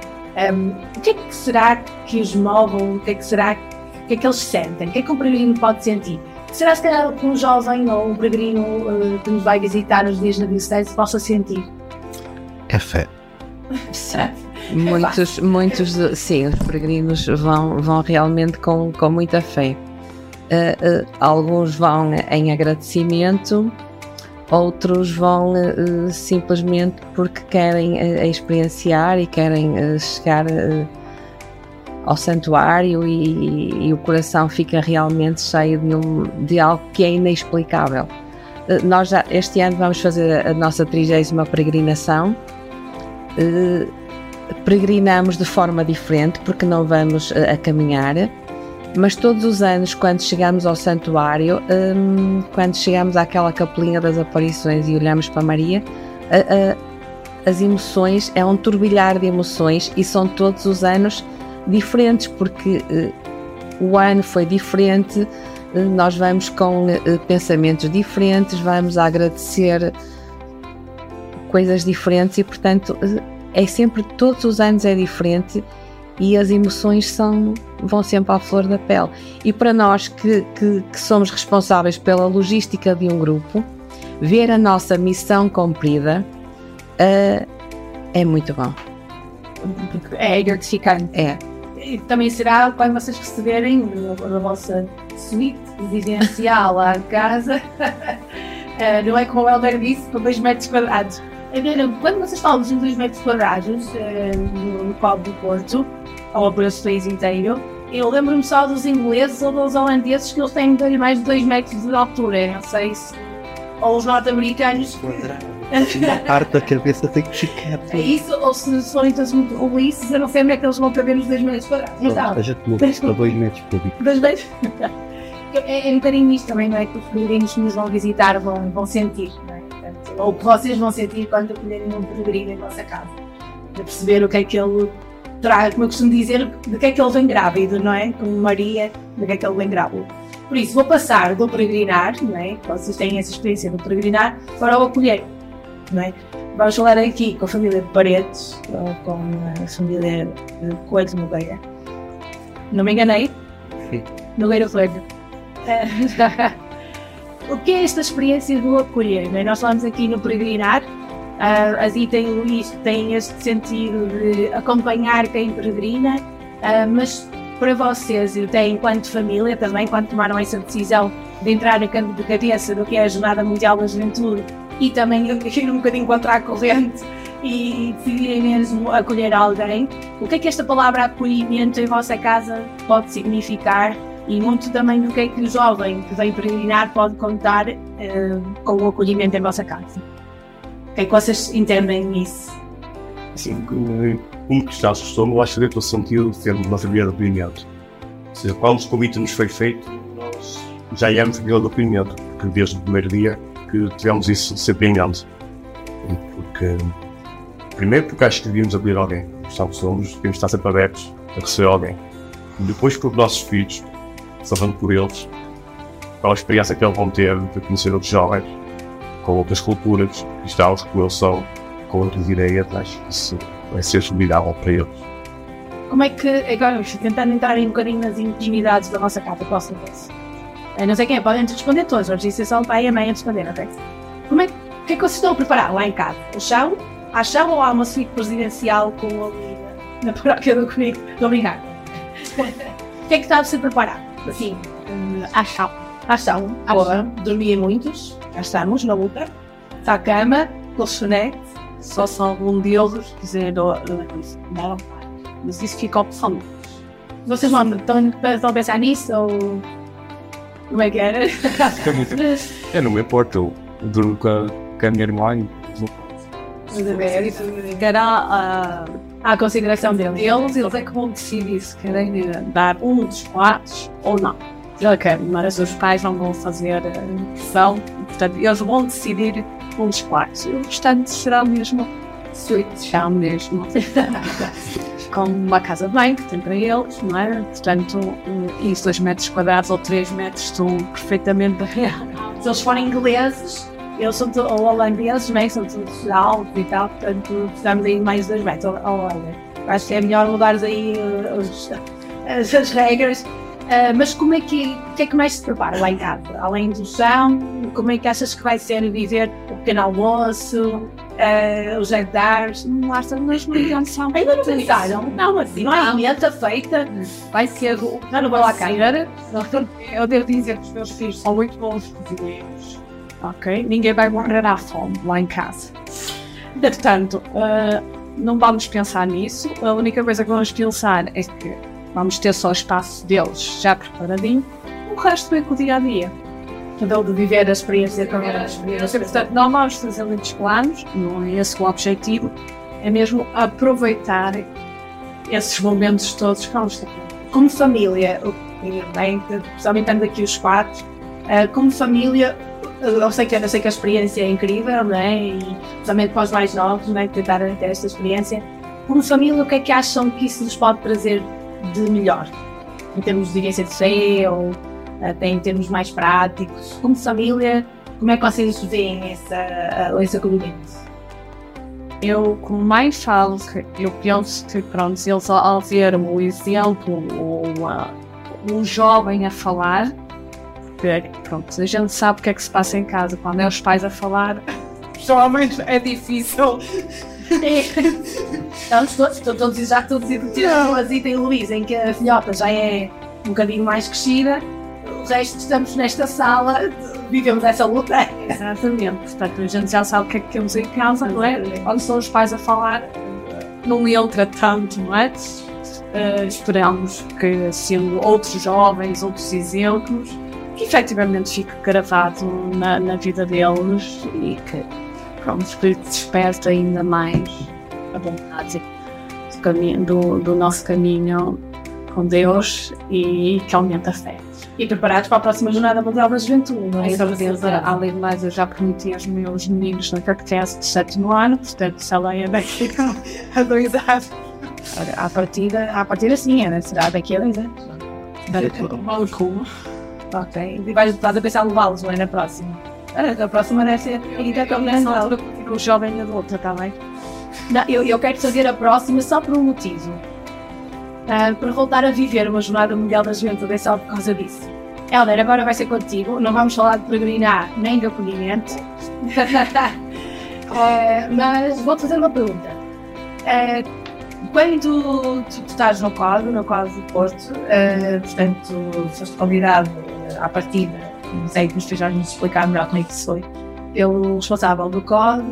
Ahm, o que é que será que os move? O que é que será o que é que eles sentem? O que é que um peregrino pode sentir? Será se calhar que um jovem ou um peregrino ah, que nos vai visitar nos dias da diocese possa sentir? É fé. Muitos, muitos, sim, os peregrinos vão, vão realmente com, com muita fé. Eh, eh, alguns vão em agradecimento, outros vão eh, simplesmente porque querem experienciar e querem chegar ao santuário e, e o coração fica realmente cheio de, um- de algo que é inexplicável. Nós já, este ano vamos fazer a nossa trigésima peregrinação. Peregrinamos de forma diferente porque não vamos eh, a caminhar, mas todos os anos, quando chegamos ao santuário, hum, quando chegamos àquela capelinha das aparições e olhamos para Maria, as emoções, é um turbilhar de emoções e são todos os anos diferentes porque eh, o ano foi diferente, eh, nós vamos com pensamentos diferentes, vamos agradecer coisas diferentes e, portanto, é sempre, todos os anos é diferente e as emoções são, vão sempre à flor da pele. E para nós que, que, que somos responsáveis pela logística de um grupo, ver a nossa missão cumprida eh, é muito bom. É gratificante. É. E também será quando vocês receberem a, vossa suíte residencial à casa, eh, não é como o Helder disse, com 2 metros quadrados. Não, Quando vocês falam de 2 metros quadrados no, Cabo do Porto, ou para o país inteiro, eu lembro-me só dos ingleses ou dos holandeses que eles têm mais de 2 metros de altura. Não sei se. Ou os norte-americanos. Na parte da cabeça tem que ficar. É isso, ou se forem todos muito roliços, eu não sei onde é que eles vão caber nos 2 metros quadrados. Mas tá. A gente mudou para 2 metros cúbicos. Das vezes. É, é um bocadinho isto também, não é? Que os peregrinos que nos vão visitar vão, vão sentir, não é? Ou que vocês vão sentir quando acolherem um peregrino em vossa casa. Para perceber o que é que ele traz, como eu costumo dizer, de que é que ele vem grávido, não é? Como Maria, de que é que ele vem grávido. Por isso, vou passar do peregrinar, não é? Vocês têm essa experiência do peregrinar, para o acolher, não é? Vamos falar aqui com a família de Paredes, ou com a família de Coelho de Nogueira. Não me enganei? Sim. Nogueira Coelho. O que é esta experiência do acolher? não é? Nós falamos aqui no peregrinar, o Luís têm este sentido de acompanhar quem peregrina, ah, mas para vocês, e até enquanto família também, quando tomaram essa decisão de entrar na can- de cabeça do que é a Jornada Mundial da Juventude e também ir um bocadinho contra a corrente e decidirem mesmo acolher alguém, o que é que esta palavra acolhimento em vossa casa pode significar e muito também do que é que o jovem que vem peregrinar pode contar eh, com o acolhimento em vossa casa. O que é que vocês entendem nisso? Assim, como que somos, eu acho que dentro do sentido de termos uma família de acolhimento. Ou seja, quando o convite nos foi feito, nós já íamos família de acolhimento, porque desde o primeiro dia que tivemos isso sempre em mente. Porque, primeiro porque acho que devíamos acolher alguém. Que somos, temos de estar sempre abertos a receber alguém. E depois com os nossos filhos, falando por eles, qual a experiência que eles vão ter de conhecer outros jovens, com outras culturas, cristãos que eles são, com outras ideias, acho que isso vai ser solidável para eles. Como é que, agora tentando entrar um bocadinho nas intimidades da vossa casa, posso vez. Não sei quem é, podem responder todos, vamos dizer só o pai e a mãe a responder, ok? Como é, que- o que é que vocês estão a preparar lá em casa? O chão? Há chão ou há uma suíte presidencial com ali na paróquia do Comigo? Estou a brincar. o que é que está a ser preparado? Chão. Há chão. Boa. Dormia muitos, já estamos na luta. Está a cama, colchonete. Só se algum quiser ou, isso. Não, mas isso fica opção. Vocês vão, estão, estão a pensar nisso ou como é que era? É, não me importa, eu durmo com a, com a minha irmã e Mas a ver, isso ficará à, à consideração deles. Eles, eles é que vão decidir se querem dar um dos quartos ou não. Ok, mas os pais não vão fazer eh, pressão, portanto, eles vão decidir um dos quartos. O restante será mesmo suíte, será mesmo com uma casa banho que tem para eles, não é? Portanto, eh, isso 2 metros quadrados ou 3 metros estão perfeitamente Se eles forem ingleses, eles são holandeses, não é? São todos altos e tal, portanto, precisamos aí mais 2 metros. Ou- ou- olha, Acho que é melhor mudares aí eh, os- as, as regras. Ah, mas como é que, o que é que mais se prepara lá em casa? Além do chão, como é que achas que vai ser viver o pequeno almoço, ah, os jantares? Não há mesmo intenção. Ainda não pensaram? Não, assim, não há emenda feita. Vai ser, já não vou lá cair. Eu devo dizer que os meus filhos são muito bons cozinheiros. Ok? Ninguém vai morrer à fome lá em casa. Portanto, ah, não vamos pensar nisso. A única coisa que vamos pensar é que vamos ter só o espaço deles já preparadinho. O resto é com o dia a dia. Cada um de viver a experiência com a experiência. Portanto, não vamos fazer muitos planos, não é esse o objetivo. É mesmo aproveitar esses momentos todos que vamos ter. Como família, bem, principalmente estando aqui os quatro, ah, como família, eu sei, que, eu sei que a experiência é incrível, não é? E principalmente para os mais novos, não é? Tentar ter esta experiência. Como família, o que é que acham que isso nos pode trazer de melhor? Em termos de vivência de fé ou até em termos mais práticos? Como família, como é que vocês veem essa, esse acolhimento? Eu, como mais falo, eu penso que, pronto, eles ao ver o exemplo, ou um jovem a falar, que, pronto, a gente sabe o que é que se passa em casa quando é os pais a falar, geralmente é difícil. Então, estou, estou todos já todos educados, mas e tem Luís, em que a filhota já é um bocadinho mais crescida, o resto estamos nesta sala, vivemos essa luta. Exatamente, portanto a gente já sabe o que é que temos em casa, não é? Quando são os pais a falar, não entra tanto, não é? Eh, esperamos que, sendo outros jovens, outros exemplos, que efetivamente fique gravado na, na vida deles e que, pronto, que desperta ainda mais a vontade do, caminho, do, do nosso caminho com Deus e que aumente a fé. E preparados para a próxima Jornada Mundial da Juventude, não é? Com certeza, além de mais, eu já prometi aos meus meninos na catequese de sétimo ano, portanto, se ela é daqui a dois anos. À partida, à partida sim, era, será daqui a dois anos. Maluco. Ok, e vais estás a pensar levá-los, não é? Na próxima. Ah, A próxima deve ser ainda tão nessa altura o jovem adulto, está bem? Não, eu, eu quero fazer a próxima só por um motivo. Ah, para voltar a viver uma jornada mundial da juventude é só por causa disso. Helder, agora vai ser contigo. Não vamos falar de peregrinar nem de acolhimento. Ah, mas vou-te fazer uma pergunta. Ah, quando tu, tu estás no quadro, no quadro do Porto, portanto, foste convidado à partida, não sei nos estejas nos explicar melhor como é que isso foi, pelo responsável do COD,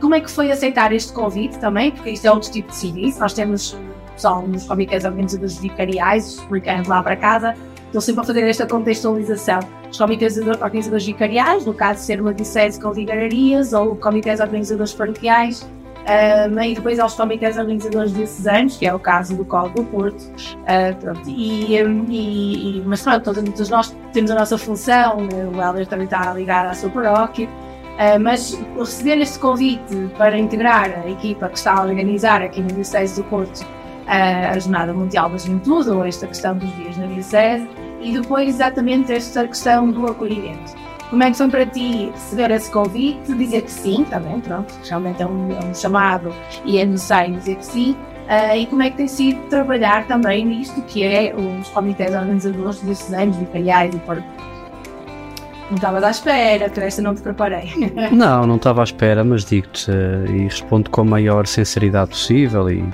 como é que foi aceitar este convite também? Porque isto é outro tipo de serviço. Nós temos pessoal nos comitês organizadores vicariais, os publicanos lá para casa, estão sempre a fazer esta contextualização. Os comitês organizadores vicariais, no caso ser uma diocese com vigararias, ou comitês organizadores paroquiais, um, e depois aos comitês organizadores diocesanos, que é o caso do Colo do Porto. Uh, pronto, e, e, mas pronto, todos, todos nós temos a nossa função, né, o Helder também está ligado à sua paróquia, Uh, mas receber este convite para integrar a equipa que está a organizar aqui no Diocese do Porto uh, a Jornada Mundial da Juventude, ou esta questão dos dias na Diocese, e depois exatamente esta questão do acolhimento. Como é que foi para ti receber esse convite, dizer que sim, também, pronto, realmente é um, é um chamado e é necessário dizer que sim, uh, e como é que tem sido trabalhar também nisto que é os comitês organizadores diocesanos, vicariais e por não estavas à espera, que esta não te preparei. Não, não estava à espera, mas digo-te eh, e respondo com a maior sinceridade possível. E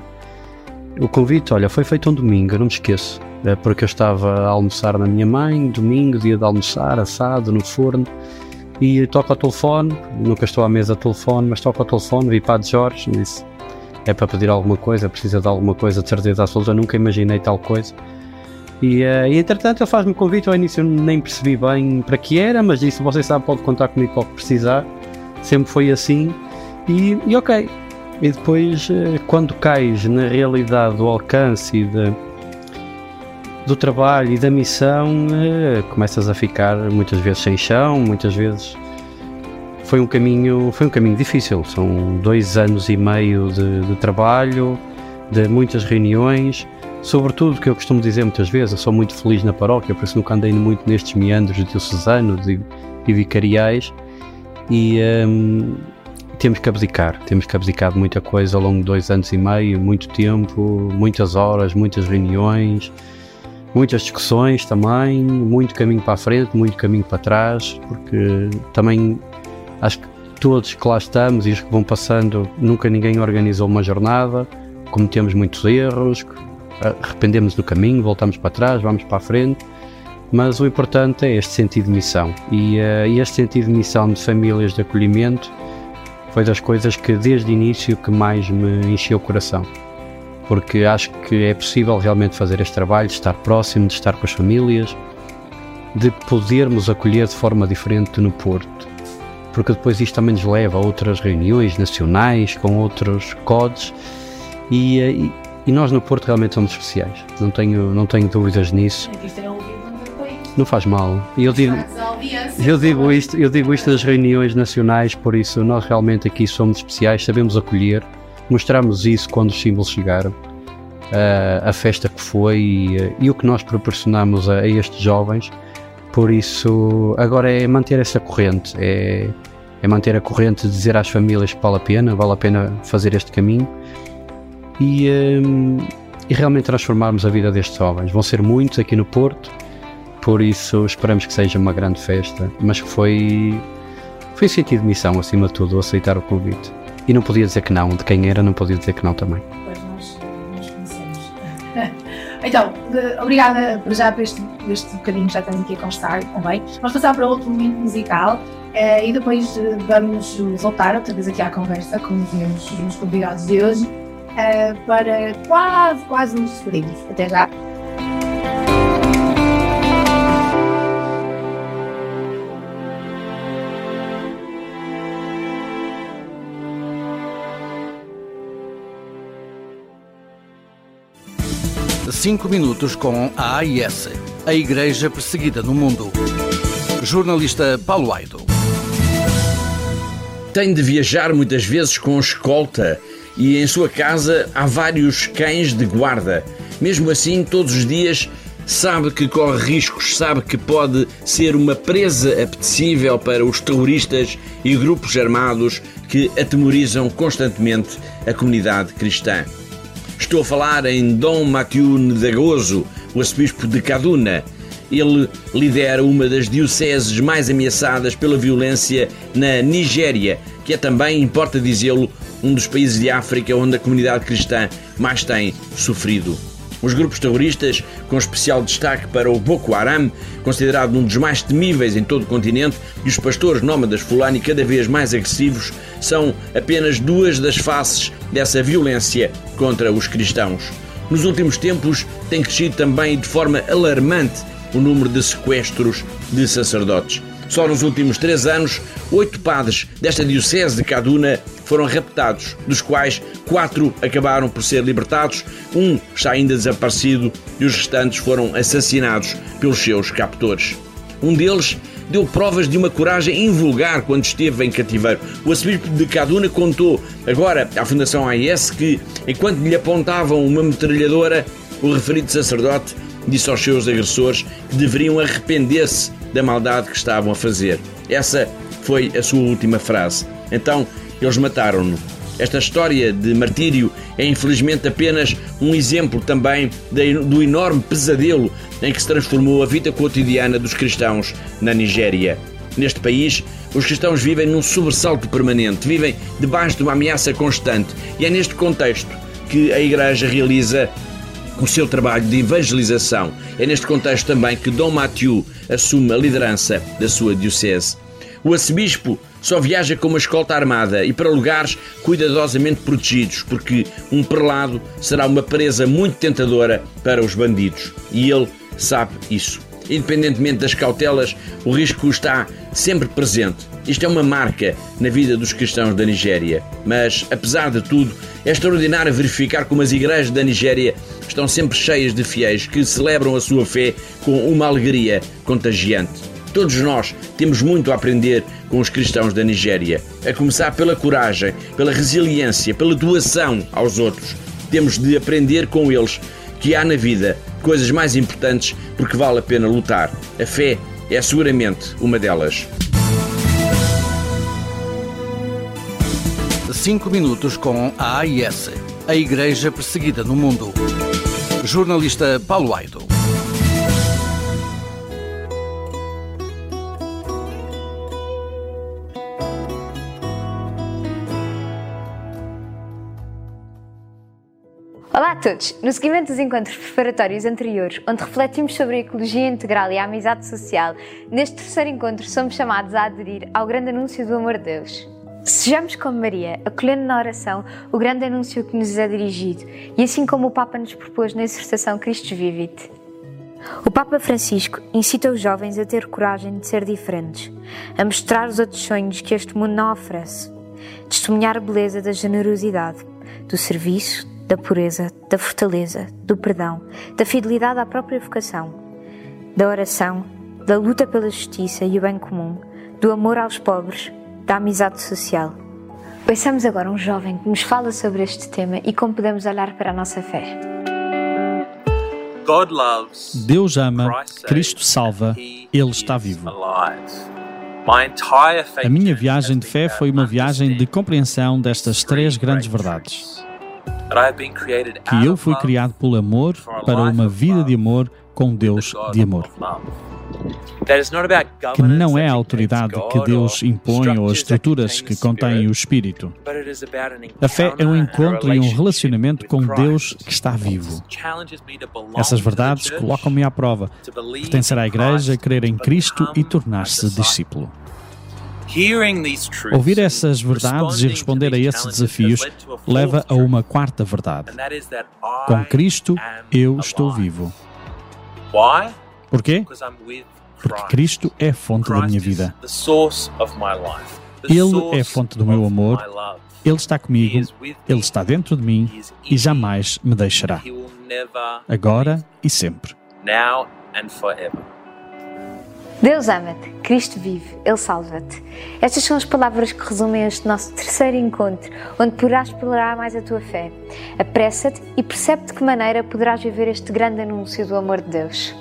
o convite, olha, foi feito um domingo, eu não me esqueço. É porque eu estava a almoçar na minha mãe, domingo, dia de almoçar, assado no forno, e toco ao telefone. Nunca estou à mesa de telefone, mas toco ao telefone, vi para Jorge, disse: é para pedir alguma coisa, precisa de alguma coisa, de certeza absoluta, nunca imaginei tal coisa. E, eh, e entretanto ele faz-me convite, ao início eu nem percebi bem para que era, mas disse, você sabe, pode contar comigo para o que precisar. Sempre foi assim. E, e ok. E depois, eh, quando cais na realidade do alcance e de, do trabalho e da missão, eh, começas a ficar muitas vezes sem chão, muitas vezes foi um caminho, foi um caminho difícil. São dois anos e meio de, de trabalho, de muitas reuniões. Sobretudo, que eu costumo dizer muitas vezes, eu sou muito feliz na paróquia, por isso nunca andei muito nestes meandros diocesanos e, e vicariais. E hum, temos que abdicar, temos que abdicar de muita coisa ao longo de dois anos e meio, muito tempo, muitas horas, muitas reuniões, muitas discussões também, muito caminho para a frente, muito caminho para trás, porque também acho que todos que lá estamos e os que vão passando, nunca ninguém organizou uma jornada, cometemos muitos erros, arrependemos do caminho, voltamos para trás, vamos para a frente, mas o importante é este sentido de missão. E, uh, este sentido de missão de famílias de acolhimento foi das coisas que desde o início que mais me encheu o coração porque acho que é possível realmente fazer este trabalho, de estar próximo, de estar com as famílias, de podermos acolher de forma diferente no Porto. Porque depois isto também nos leva a outras reuniões nacionais com outros codes e, e, e nós no Porto realmente somos especiais. Não tenho, não tenho dúvidas nisso. Não faz mal. Eu digo, eu digo isto, eu digo isto das reuniões nacionais, por isso nós realmente aqui somos especiais, sabemos acolher, mostramos isso quando os símbolos chegaram, uh, a festa que foi e, e, o que nós proporcionamos a, a, estes jovens. Por isso, agora é manter essa corrente, é, é manter a corrente dizer às famílias que vale a pena, vale a pena fazer este caminho e, um, e realmente transformarmos a vida destes jovens. Vão ser muitos aqui no Porto, por isso esperamos que seja uma grande festa, mas foi, foi sentido de missão, acima de tudo, aceitar o convite. E não podia dizer que não, de quem era, não podia dizer que não também. Pois nós, conhecemos. então, obrigada já por este, este bocadinho que já tenho aqui a constar também. Vamos passar para outro momento musical uh, e depois uh, vamos voltar outra vez aqui à conversa com os meus, meus convidados de hoje uh, para quase, quase nos despedirmos. Até já. Cinco minutos com a AIS, a Igreja Perseguida no Mundo. Jornalista Paulo Aido. Tem de viajar muitas vezes com escolta e em sua casa há vários cães de guarda. Mesmo assim, todos os dias sabe que corre riscos, sabe que pode ser uma presa apetecível para os terroristas e grupos armados que atemorizam constantemente a comunidade cristã. Estou a falar em Dom Matiu Nedagoso, o arcebispo de Kaduna. Ele lidera uma das dioceses mais ameaçadas pela violência na Nigéria, que é também, importa dizê-lo, um dos países de África onde a comunidade cristã mais tem sofrido. Os grupos terroristas, com especial destaque para o Boko Haram, considerado um dos mais temíveis em todo o continente, e os pastores nómadas fulani cada vez mais agressivos, são apenas duas das faces dessa violência contra os cristãos. Nos últimos tempos, tem crescido também de forma alarmante o número de sequestros de sacerdotes. Só nos últimos três anos, oito padres desta diocese de Kaduna foram raptados, dos quais quatro acabaram por ser libertados, um está ainda desaparecido e os restantes foram assassinados pelos seus captores. Um deles deu provas de uma coragem invulgar quando esteve em cativeiro. O arcebispo de Kaduna contou agora à Fundação AIS que, enquanto lhe apontavam uma metralhadora, o referido sacerdote disse aos seus agressores que deveriam arrepender-se da maldade que estavam a fazer. Essa foi a sua última frase. Então, eles mataram-no. Esta história de martírio é infelizmente apenas um exemplo também do enorme pesadelo em que se transformou a vida cotidiana dos cristãos na Nigéria. Neste país, os cristãos vivem num sobressalto permanente, vivem debaixo de uma ameaça constante, e é neste contexto que a Igreja realiza o seu trabalho de evangelização. É neste contexto também que Dom Mathieu assume a liderança da sua diocese. O arcebispo só viaja com uma escolta armada e para lugares cuidadosamente protegidos, porque um prelado será uma presa muito tentadora para os bandidos. E ele sabe isso. Independentemente das cautelas, o risco está sempre presente. Isto é uma marca na vida dos cristãos da Nigéria. Mas, apesar de tudo, é extraordinário verificar como as igrejas da Nigéria estão sempre cheias de fiéis que celebram a sua fé com uma alegria contagiante. Todos nós temos muito a aprender com os cristãos da Nigéria, a começar pela coragem, pela resiliência, pela doação aos outros. Temos de aprender com eles que há na vida coisas mais importantes porque vale a pena lutar. A fé é seguramente uma delas. 5 minutos com a AIS, a Igreja Perseguida no Mundo. Jornalista Paulo Aido. Olá a todos! No seguimento dos encontros preparatórios anteriores, onde refletimos sobre a ecologia integral e a amizade social, neste terceiro encontro somos chamados a aderir ao grande anúncio do amor de Deus. Sejamos como Maria, acolhendo na oração o grande anúncio que nos é dirigido, e assim como o Papa nos propôs na exortação Christus Vivit. O Papa Francisco incita os jovens a ter coragem de ser diferentes, a mostrar os outros sonhos que este mundo não oferece, testemunhar a beleza da generosidade, do serviço, da pureza, da fortaleza, do perdão, da fidelidade à própria vocação, da oração, da luta pela justiça e o bem comum, do amor aos pobres, da amizade social. Ouçamos agora um jovem que nos fala sobre este tema e como podemos olhar para a nossa fé. Deus ama, Cristo salva, Ele está vivo. A minha viagem de fé foi uma viagem de compreensão destas três grandes verdades. Que eu fui criado pelo amor para uma vida de amor com Deus de amor. Que não é a autoridade que Deus impõe ou as estruturas que contêm o Espírito. A fé é um encontro e um relacionamento com Deus que está vivo. Essas verdades colocam-me à prova. Pertencer à Igreja, crer em Cristo e tornar-se discípulo. Ouvir essas verdades e responder a esses desafios leva a uma quarta verdade. Com Cristo, eu estou vivo. Porquê? Porque Cristo é a fonte da minha vida. Ele é a fonte do meu amor. Ele está comigo, Ele está dentro de mim e jamais me deixará. Agora e sempre. Deus ama-te, Cristo vive, Ele salva-te. Estas são as palavras que resumem este nosso terceiro encontro, onde poderás explorar mais a tua fé. Apressa-te e percebe de que maneira poderás viver este grande anúncio do amor de Deus.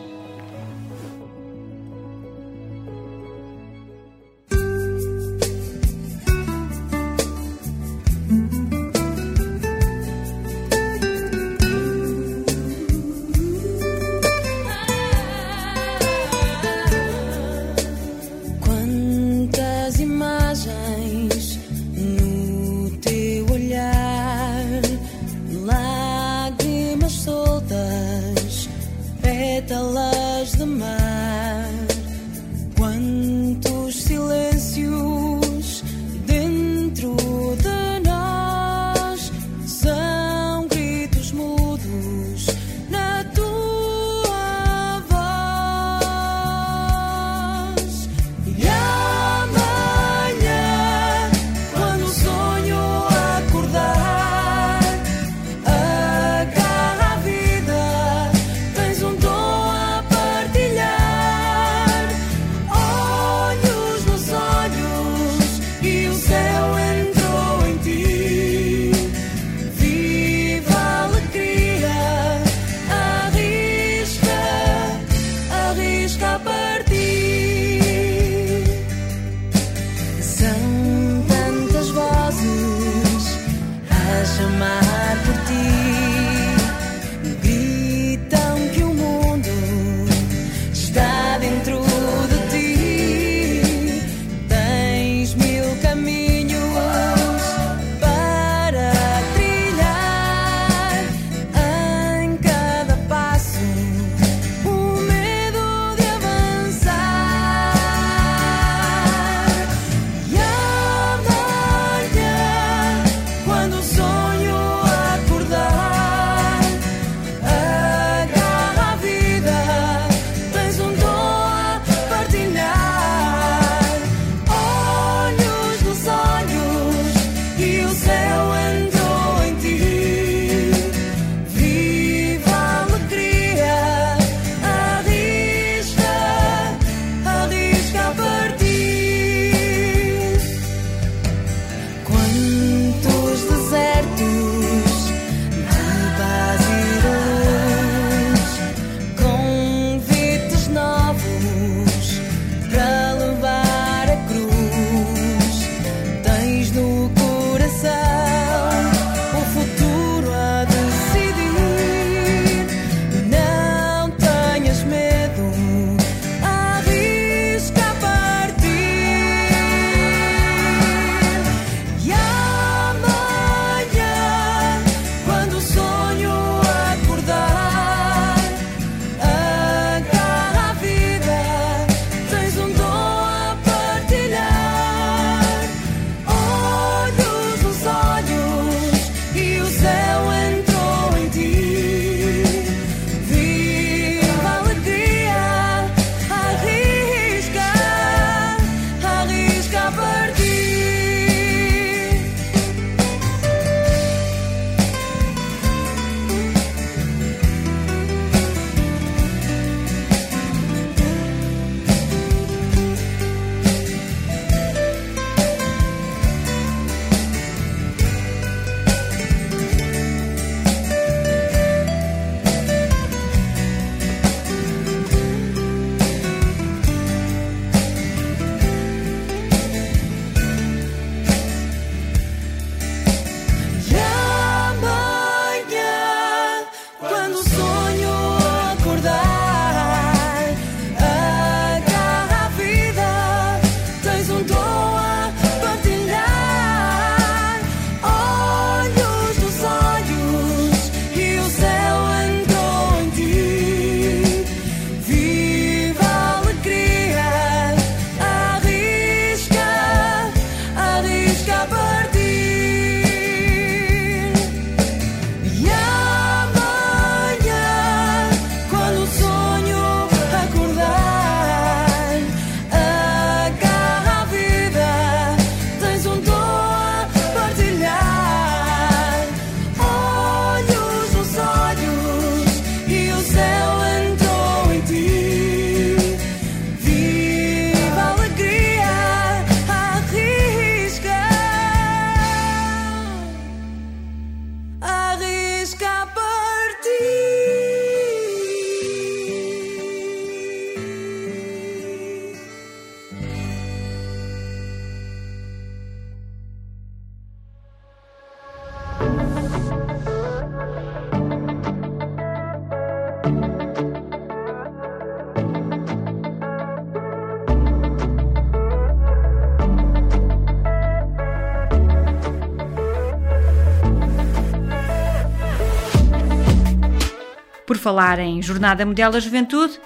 Falar em Jornada Mundial da Juventude,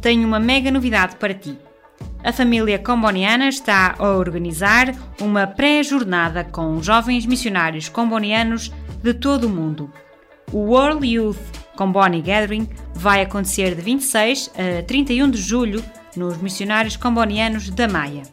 tenho uma mega novidade para ti. A família comboniana está a organizar uma pré-jornada com jovens missionários combonianos de todo o mundo. O World Youth Comboni Gathering vai acontecer de 26 a 31 de julho nos missionários combonianos da Maia.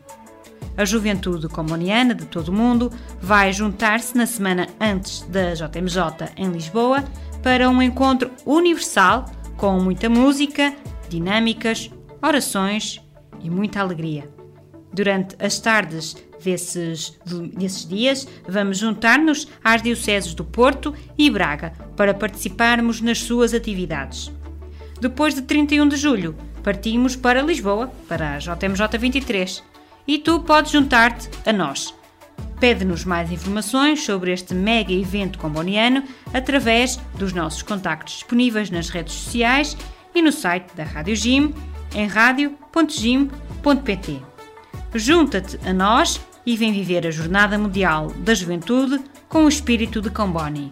A juventude comboniana de todo o mundo vai juntar-se na semana antes da JMJ em Lisboa para um encontro universal com muita música, dinâmicas, orações e muita alegria. Durante as tardes desses, desses dias, vamos juntar-nos às dioceses do Porto e Braga para participarmos nas suas atividades. Depois de 31 de julho, partimos para Lisboa, para a JMJ 23, e tu podes juntar-te a nós. Pede-nos mais informações sobre este mega evento comboniano através dos nossos contactos disponíveis nas redes sociais e no site da Rádio Gym em radio.gym.pt. Junta-te a nós e vem viver a Jornada Mundial da Juventude com o espírito de Comboni.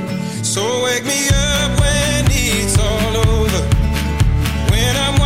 So wake me up when it's all over. When I'm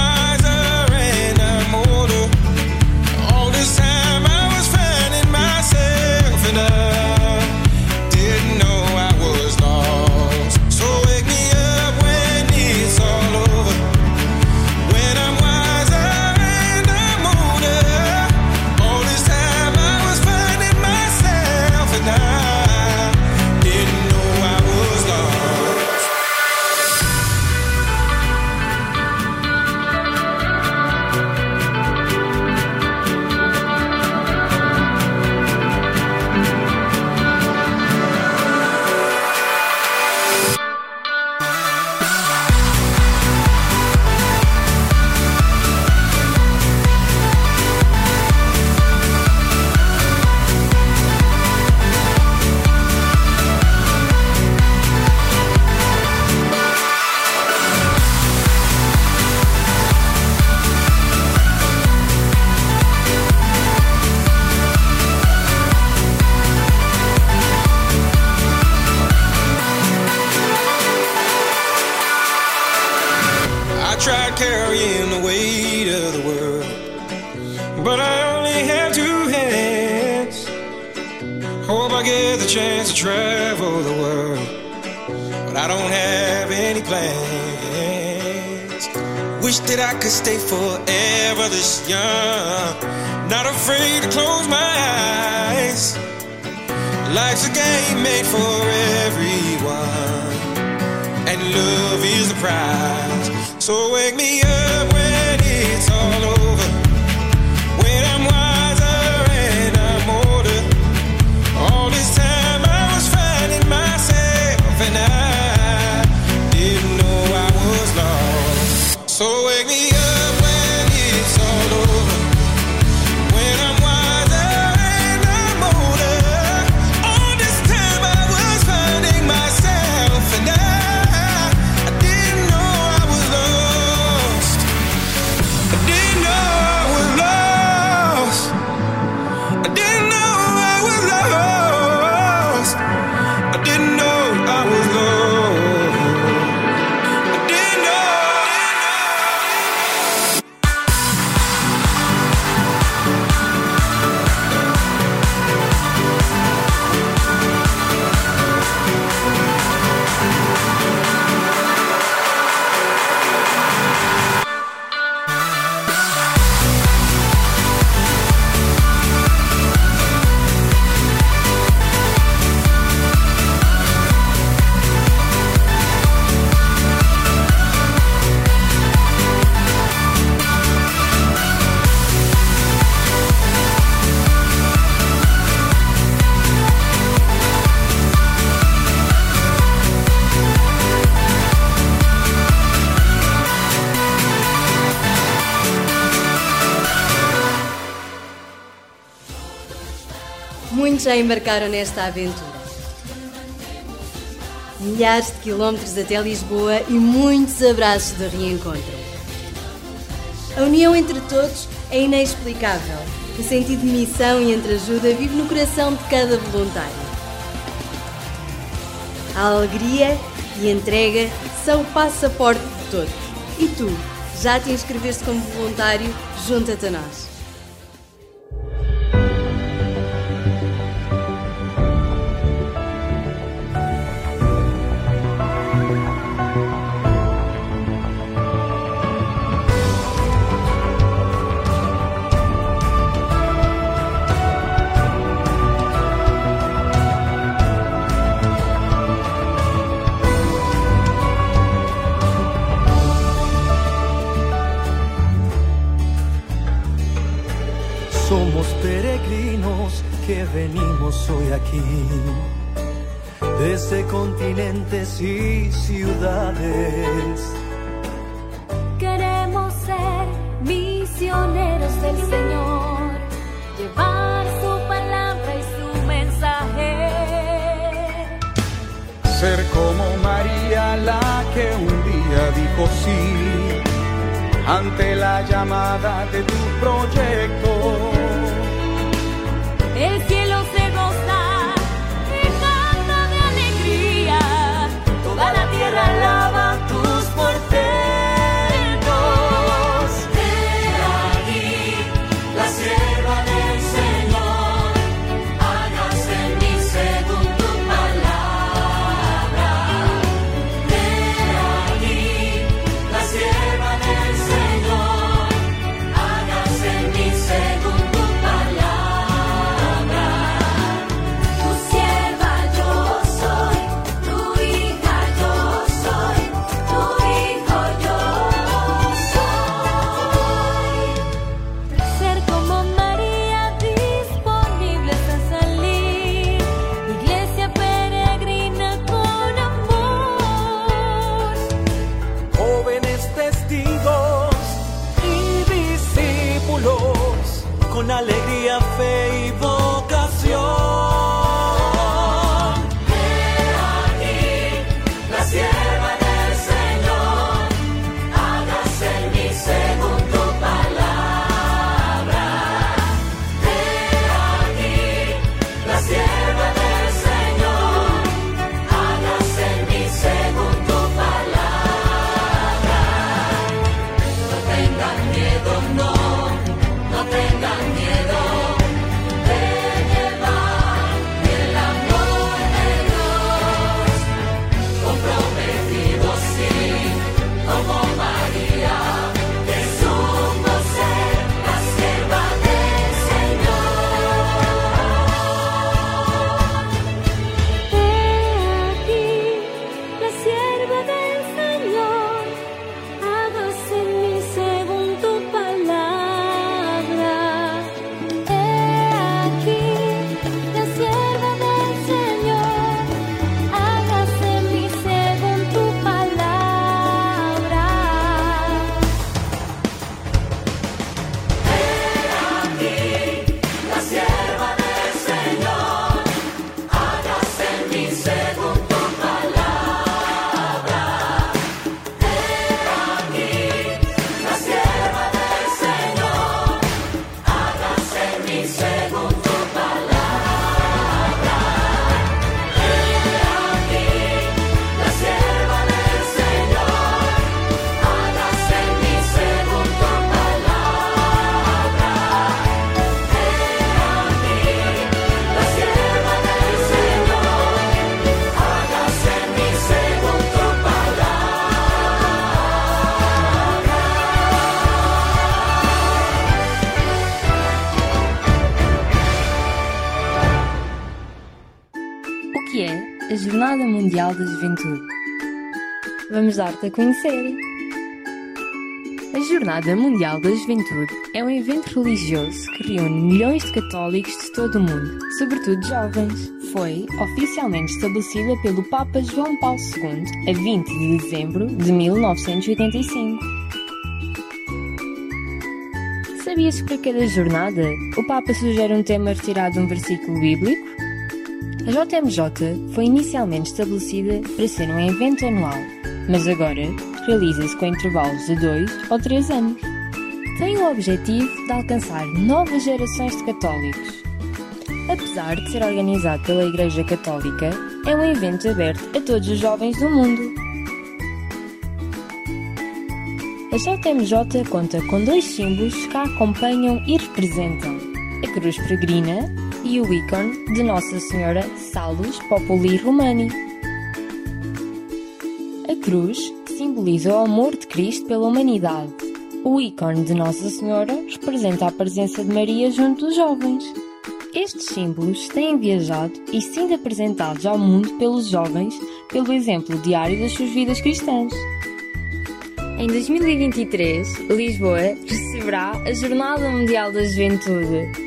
já embarcaram nesta aventura. Milhares de quilómetros até Lisboa e muitos abraços de reencontro. A união entre todos é inexplicável. O sentido de missão e entreajuda vive no coração de cada voluntário. A alegria e entrega são o passaporte de todos. E tu, já te inscreveste como voluntário? Junta-te a nós. Ante la llamada de tu proyecto. Mundial da Juventude? Vamos dar-te a conhecer. A Jornada Mundial da Juventude é um evento religioso que reúne milhões de católicos de todo o mundo, sobretudo jovens. Foi oficialmente estabelecida pelo Papa João Paulo II a 20 de dezembro de 1985. Sabias que para cada jornada o Papa sugere um tema retirado de um versículo bíblico? A JMJ foi inicialmente estabelecida para ser um evento anual, mas agora realiza-se com intervalos de 2 ou 3 anos. Tem o objetivo de alcançar novas gerações de católicos. Apesar de ser organizado pela Igreja Católica, é um evento aberto a todos os jovens do mundo. A JMJ conta com dois símbolos que a acompanham e representam: a cruz peregrina e o ícone de Nossa Senhora Salus Populi Romani. A cruz simboliza o amor de Cristo pela humanidade. O ícone de Nossa Senhora representa a presença de Maria junto dos jovens. Estes símbolos têm viajado e sido apresentados ao mundo pelos jovens pelo exemplo diário das suas vidas cristãs. Em 2023, Lisboa receberá a Jornada Mundial da Juventude.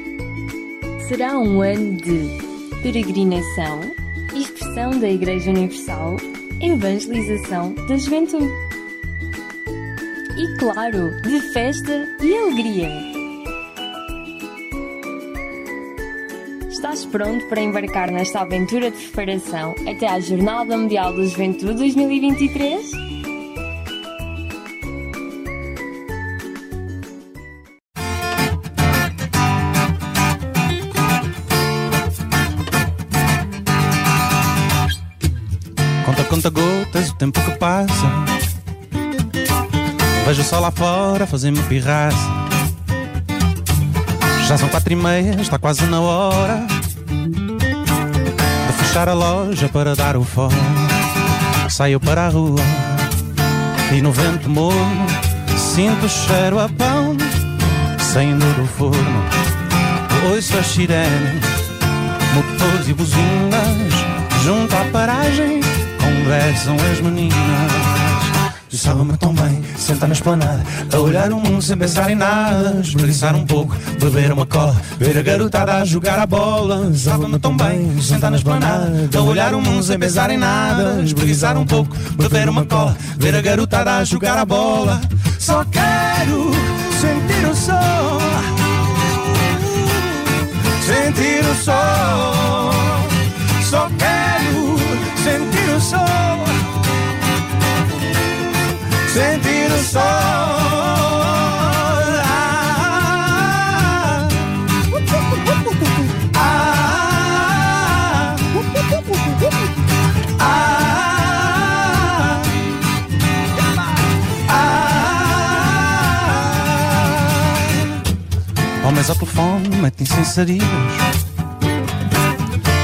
Será um ano de peregrinação, expressão da Igreja Universal, evangelização da juventude. E, claro, de festa e alegria. Estás pronto para embarcar nesta aventura de preparação até à Jornada Mundial da Juventude 2023? O tempo que passa. Vejo o sol lá fora fazer-me pirraça. Já são quatro e meia, está quase na hora de fechar a loja para dar o fora. Saio para a rua e no vento morno sinto o cheiro a pão saindo do forno. Ouço as sirenes, motores e buzinas junto à paragem conversam as meninas. Sabe-me tão bem, sentar na esplanada A olhar o mundo sem pensar em nada Espreguiçar um pouco, beber uma cola Ver a garotada a jogar a bola. Sabe-me tão bem, sentar na esplanada A olhar o mundo sem pensar em nada Espreguiçar um pouco, beber uma cola Ver a garotada a jogar a bola. Só quero sentir o sol Sentir o sol Só quero sentir o sol. Ah, ah, ah, ah. Homens ao telefone metem-se em sarilhos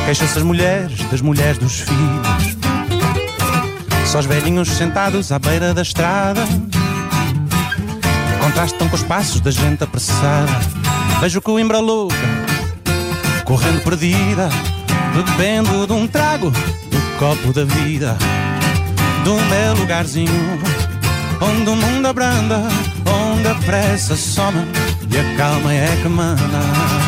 Queixam-se as mulheres das mulheres dos filhos só os velhinhos sentados à beira da estrada Contrastam com os passos da gente apressada. Vejo Coimbra louca Correndo perdida Bebendo de um trago Do copo da vida De um belo lugarzinho Onde o mundo abranda Onde a pressa soma E a calma é que manda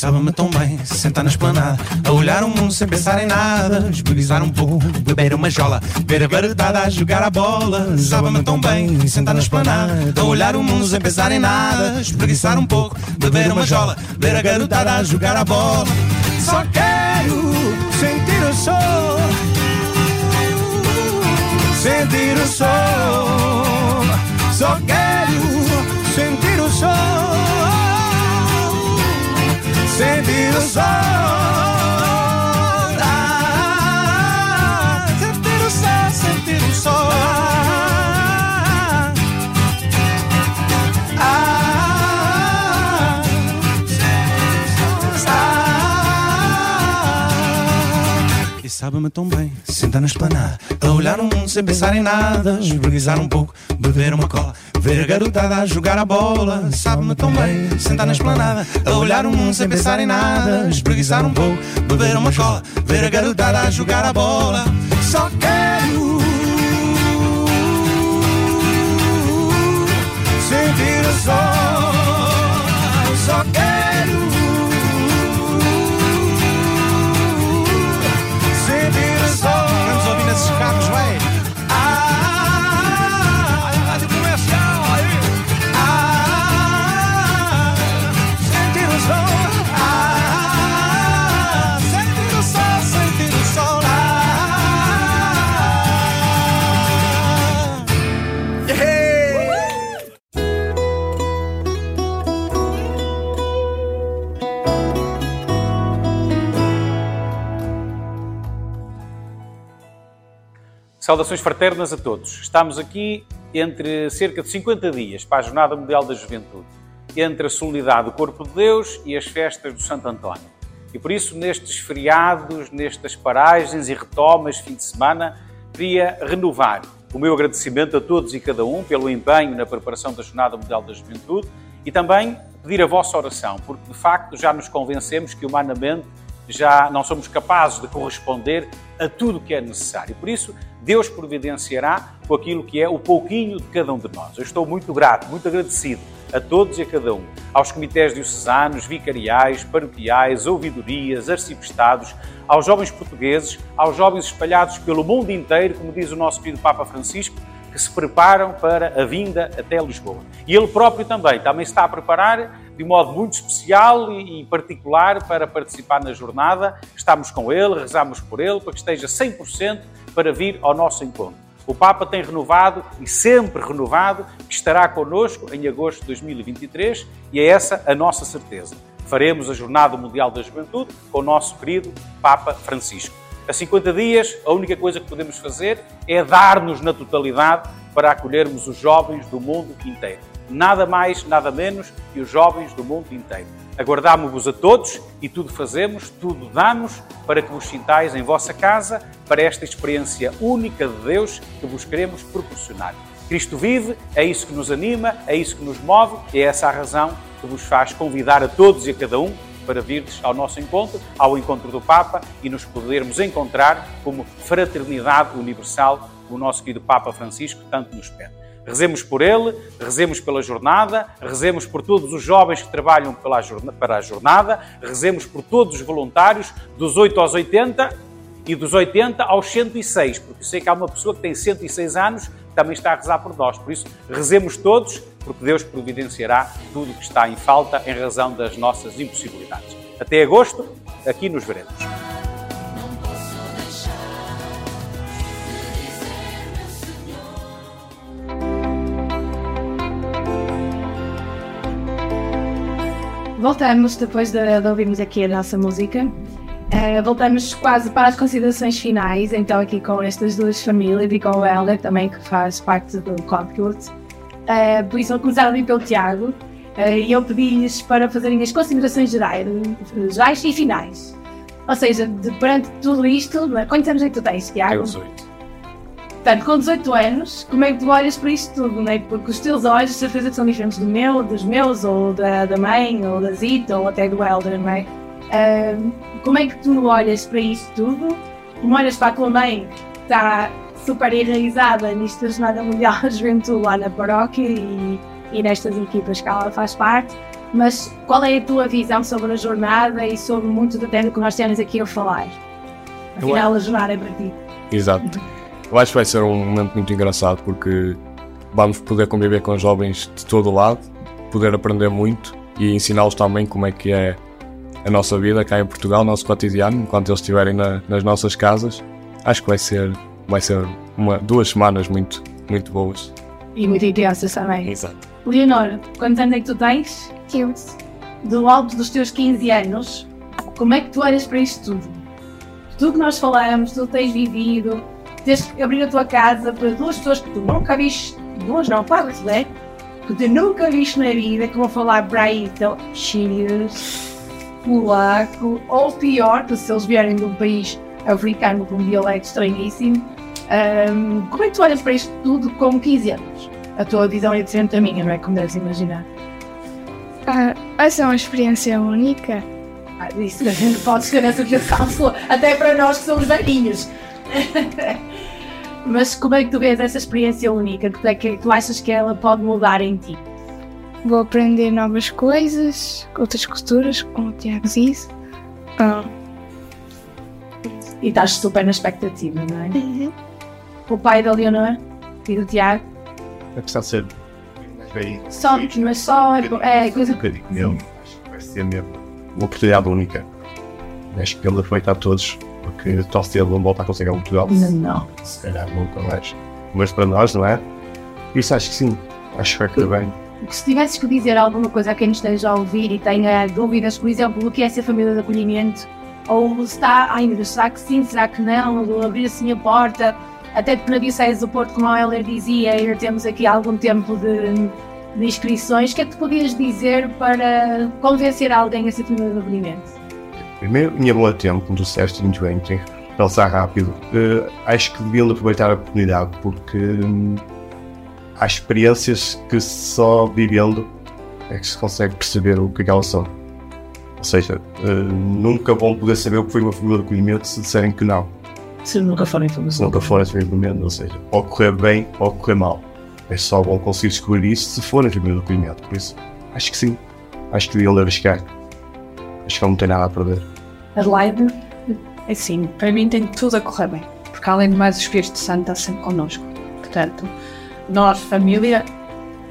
Sabe-me tão bem, sentar na esplanada A olhar o mundo sem pensar em nada Espreguiçar um pouco, beber uma jola Ver a garotada a jogar a bola. Sabe-me tão bem, sentar na esplanada A olhar o mundo sem pensar em nada Espreguiçar um pouco, beber uma jola Ver a garotada a jogar a bola. Só quero sentir o sol Sentir o sol. Só quero sentir o sol. Sabe-me tão bem, sentar na esplanada, a olhar o mundo sem pensar em nada, espreguiçar um pouco, beber uma cola. Ver a garotada a jogar a bola, sabe-me tão bem, sentar na esplanada, a olhar o mundo sem pensar em nada, espreguiçar um pouco, beber uma cola, ver a garotada a jogar a bola. Só quero sentir o sol, só quero Saudações fraternas a todos. Estamos aqui entre cerca de 50 dias para a Jornada Mundial da Juventude, entre a solenidade do Corpo de Deus e as festas do Santo António. E por isso, nestes feriados, nestas paragens e retomas, fim de semana, queria renovar o meu agradecimento a todos e cada um pelo empenho na preparação da Jornada Mundial da Juventude e também pedir a vossa oração, porque de facto já nos convencemos que humanamente já não somos capazes de corresponder a tudo o que é necessário. Por isso, Deus providenciará com aquilo que é o pouquinho de cada um de nós. Eu estou muito grato, muito agradecido a todos e a cada um, aos comitês diocesanos, vicariais, paroquiais, ouvidorias, arcipestados, aos jovens portugueses, aos jovens espalhados pelo mundo inteiro, como diz o nosso querido Papa Francisco, que se preparam para a vinda até Lisboa. E ele próprio também, também está a preparar de modo muito especial e particular para participar na jornada. Estamos com ele, rezamos por ele, para que esteja 100% para vir ao nosso encontro. O Papa tem renovado e sempre renovado que estará connosco em agosto de 2023 e é essa a nossa certeza. Faremos a Jornada Mundial da Juventude com o nosso querido Papa Francisco. A 50 dias, a única coisa que podemos fazer é dar-nos na totalidade para acolhermos os jovens do mundo inteiro. Nada mais, nada menos que os jovens do mundo inteiro. Aguardamo-vos a todos e tudo fazemos, tudo damos para que vos sintais em vossa casa para esta experiência única de Deus que vos queremos proporcionar. Cristo vive, é isso que nos anima, é isso que nos move e é essa a razão que vos faz convidar a todos e a cada um para virdes ao nosso encontro, ao encontro do Papa e nos podermos encontrar como fraternidade universal, o nosso querido Papa Francisco tanto nos pede. Rezemos por ele, rezemos pela jornada, rezemos por todos os jovens que trabalham pela para a jornada, rezemos por todos os voluntários, dos 8 aos 80 e dos 80 aos 106, porque sei que há uma pessoa que tem 106 anos também está a rezar por nós. Por isso, rezemos todos, porque Deus providenciará tudo o que está em falta em razão das nossas impossibilidades. Até agosto, aqui nos veremos. Voltamos depois de, de ouvirmos aqui a nossa música. Eh, voltamos quase para as considerações finais, então aqui com estas duas famílias e com o Helder também, que faz parte do Copcult. Uh, por isso, vou começar ali pelo Tiago eh, e eu pedi-lhes para fazerem as considerações gerais, gerais e finais. Ou seja, de, perante tudo isto, quantos anos é que tu tens, Tiago? Eu 18. Portanto, com 18 anos, como é que tu olhas para isto tudo, não é? Porque os teus olhos, de certeza, são diferentes do meu, dos meus, ou da, da mãe, ou da Zita, ou até do Elder, não é? Ahm, como é que tu olhas para isto tudo? Como olhas para a tua mãe, que está super enraizada nesta Jornada Mundial da Juventude lá na paróquia e, e nestas equipas que ela faz parte, mas qual é a tua visão sobre a jornada e sobre muito do tempo que nós temos aqui a falar? Afinal, a jornada é para ti. Exato. Eu acho que vai ser um momento muito engraçado porque vamos poder conviver com jovens de todo o lado, poder aprender muito e ensiná-los também como é que é a nossa vida cá em Portugal, o nosso cotidiano, enquanto eles estiverem na- nas nossas casas. Acho que vai ser, vai ser uma, duas semanas muito, muito boas. E muito intensas também. Exato. Leonor, quantos anos é que tu tens? 15. Do alto dos teus 15 anos, como é que tu olhas para isto tudo? Tudo que nós falamos, tu tens vivido, tens que abrir a tua casa para duas pessoas que tu nunca viste, duas não, quatro, né? Que tu nunca viste na vida, que vão falar para aí, então, chinês, polaco, ou pior, que se eles vierem de um país africano com um dialeto estranhíssimo. Ahm, como é que tu olhas para isto tudo com 15 anos? A tua visão é diferente da minha, não é? Como deves imaginar. Ah, vai ser uma experiência única. Ah, isso a gente pode ser nessa situação, até para nós que somos velhinhos. Mas como é que tu vês essa experiência única? Como é que tu achas que ela pode mudar em ti? Vou aprender novas coisas, outras culturas, como o Tiago disse. Ah, E estás super na expectativa, não é? O pai da Leonor e do Tiago. É preciso ser bem Só, mas só é, é coisa. um bocadinho nele. Acho que vai ser mesmo uma oportunidade única. Acho que ele aproveita a todos, porque tão cedo não volta a conseguir um Portugal. Não, não. Se calhar nunca mais. Mas para nós, não é? Isso acho que sim. Acho que vai correr bem. Se tivesses que dizer alguma coisa a quem esteja a ouvir e tenha dúvidas, por exemplo, do que é ser família de acolhimento, ou está, ai meu Deus, será que sim, será que não, ou abrir assim a porta, até na Diocese do Porto, como a Heller dizia, ainda temos aqui algum tempo de, de inscrições. O que é que tu podias dizer para convencer alguém a ser família de acolhimento? Primeiro, tinha bom tempo, como disseste muito bem, tem que pensar rápido. Eh, acho que deviam de aproveitar a oportunidade, porque hum, há experiências que só vivendo é que se consegue perceber o que é elas são. Ou seja, eh, nunca vão poder saber o que foi uma família de acolhimento se disserem que não. Se nunca forem família. Se nunca de acolhimento, ou seja, pode correr bem ou correr mal. É só vão conseguir descobrir isso se forem família de acolhimento. Por isso, acho que sim. Acho que deviam de arriscar. Acho que não tem nada a perder. Adelaide? É sim, para mim tem tudo a correr bem, porque além de mais o Espírito Santo está sempre connosco. Portanto, nós, família,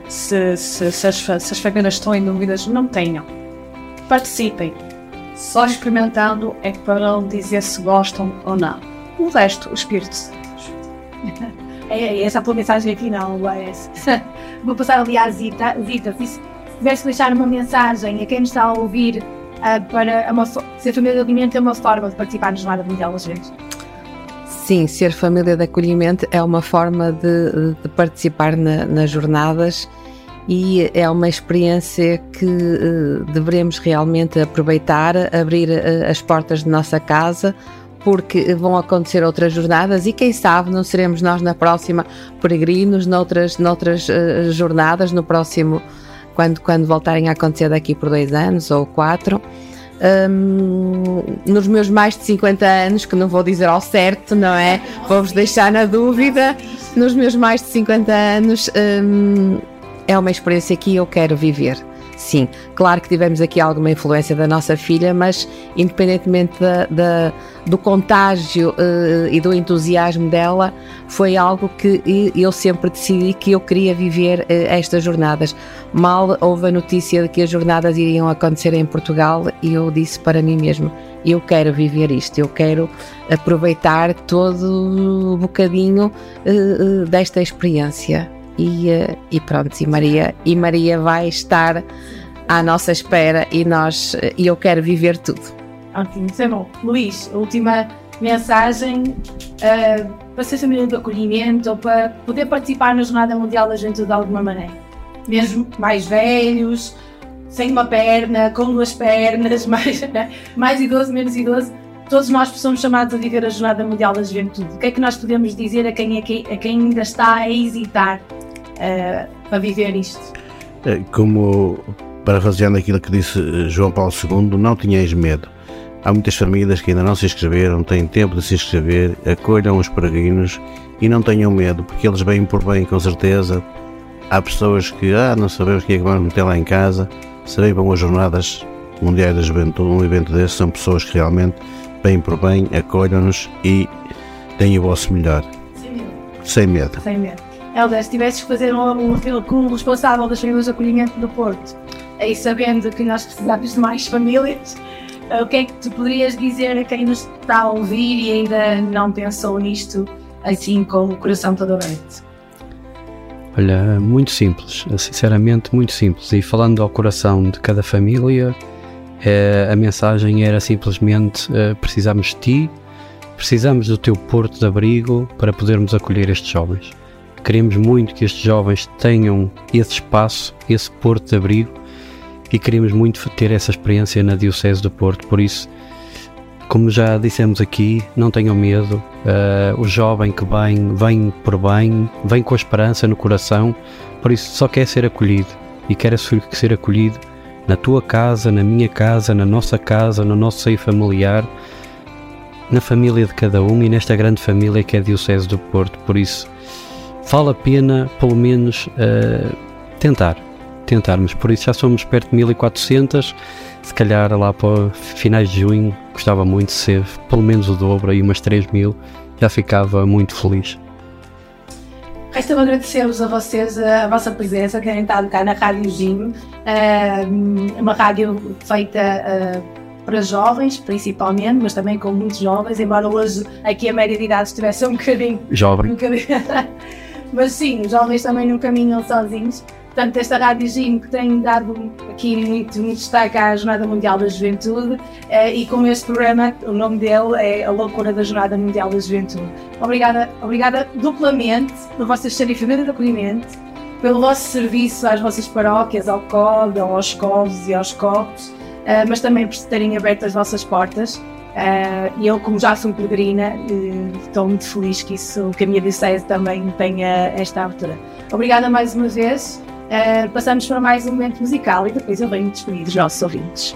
se, se, se, as, se as famílias estão em dúvidas, não tenham. Participem. Só experimentando é que poderão dizer se gostam ou não. O resto, o Espírito. É, é essa a tua mensagem final, é essa. Vou passar ali à Zita. Zita, se se tivesse que deixar uma mensagem a quem nos está a ouvir ah, para uma, ser família de alimento é uma forma de participar nos Jornada Mundial das Vezes. Sim, ser família de acolhimento é uma forma de, de participar na- nas jornadas e é uma experiência que eh, devemos realmente aproveitar, abrir eh, as portas de nossa casa, porque vão acontecer outras jornadas e quem sabe não seremos nós na próxima peregrinos, noutras, noutras eh, jornadas, no próximo, quando, quando voltarem a acontecer daqui por dois anos ou quatro. Hum, nos meus mais de 50 anos, que não vou dizer ao certo, não é? Vou-vos deixar na dúvida. Nos meus mais de 50 anos, hum, é uma experiência que eu quero viver. Sim, claro que tivemos aqui alguma influência da nossa filha, mas independentemente da, da- do contágio eh, e do entusiasmo dela, foi algo que eu sempre decidi que eu queria viver eh, estas jornadas. Mal houve a notícia de que as jornadas iriam acontecer em Portugal e eu disse para mim mesmo: eu quero viver isto, eu quero aproveitar todo o bocadinho eh, desta experiência. E, e pronto, e Maria, e Maria vai estar à nossa espera e nós e eu quero viver tudo. Ótimo, isso é bom. Luís, a última mensagem ah, para ser família de acolhimento ou para poder participar na Jornada Mundial da Juventude de alguma maneira. Mesmo mais velhos, sem uma perna, com duas pernas, mais, mais idoso, menos idoso. Todos nós somos chamados a viver a Jornada Mundial da Juventude. O que é que nós podemos dizer a quem, a quem, a quem ainda está a hesitar ah, para viver isto? Eh, Como parafraseando aquilo que disse eh, João Paulo II, não tenhais medo. Há muitas famílias que ainda não se inscreveram, têm tempo de se inscrever, acolham os peregrinos e não tenham medo, porque eles vêm por bem, com certeza. Há pessoas que, ah, não sabemos o que é que vamos meter lá em casa, se bem vão as jornadas mundiais da juventude, um evento desse, são pessoas que realmente vêm por bem, acolham-nos e têm o vosso melhor. Sem medo. Sem medo. Helder, se tivesses que fazer um, um apelo como responsável das famílias de acolhimento do Porto, aí sabendo que nós precisamos de mais famílias, eh, o que é que tu poderias dizer a quem nos está a ouvir e ainda não pensou nisto assim com o coração todo aberto? Olha, muito simples, sinceramente muito simples. E falando ao coração de cada família, eh, a mensagem era simplesmente: eh, precisamos de ti, precisamos do teu porto de abrigo para podermos acolher estes jovens. Queremos muito que estes jovens tenham esse espaço, esse porto de abrigo e queremos muito ter essa experiência na Diocese do Porto. Por isso, como já dissemos aqui, não tenham medo. eh, o jovem que vem, vem por bem, vem com a esperança no coração, por isso só quer ser acolhido e quer ser acolhido na tua casa, na minha casa, na nossa casa, no nosso seio familiar, na família de cada um e nesta grande família que é a Diocese do Porto. Por isso, vale a pena, pelo menos, eh, tentar. Tentarmos. Por isso, já somos perto de 1400. Se calhar lá para finais de junho, gostava muito de ser pelo menos o dobro e umas 3 mil. Já ficava muito feliz. Resta-me agradecer-vos a vocês a vossa presença, querem estar cá na Rádio Gino, eh, uma rádio feita eh, para jovens, principalmente, mas também com muitos jovens, embora hoje aqui a média de idade estivesse um bocadinho. Jovem. um bocadinho- mas sim, os jovens também não caminham sozinhos. Portanto, esta Rádio Gym que tem dado aqui muito, muito destaque à Jornada Mundial da Juventude eh, e com este programa, o nome dele é A Loucura da Jornada Mundial da Juventude. Obrigada, obrigada duplamente por vocês serem família de acolhimento, pelo vosso serviço às vossas paróquias, ao COD, aos COVs e aos COPs, eh, mas também por terem aberto as vossas portas. Eh, E eu, como já sou peregrina, estou muito feliz que, isso, que a minha diocese também tenha esta abertura. Obrigada mais uma vez. Eh, passamos para mais um momento musical e depois eu venho despedir dos nossos ouvintes.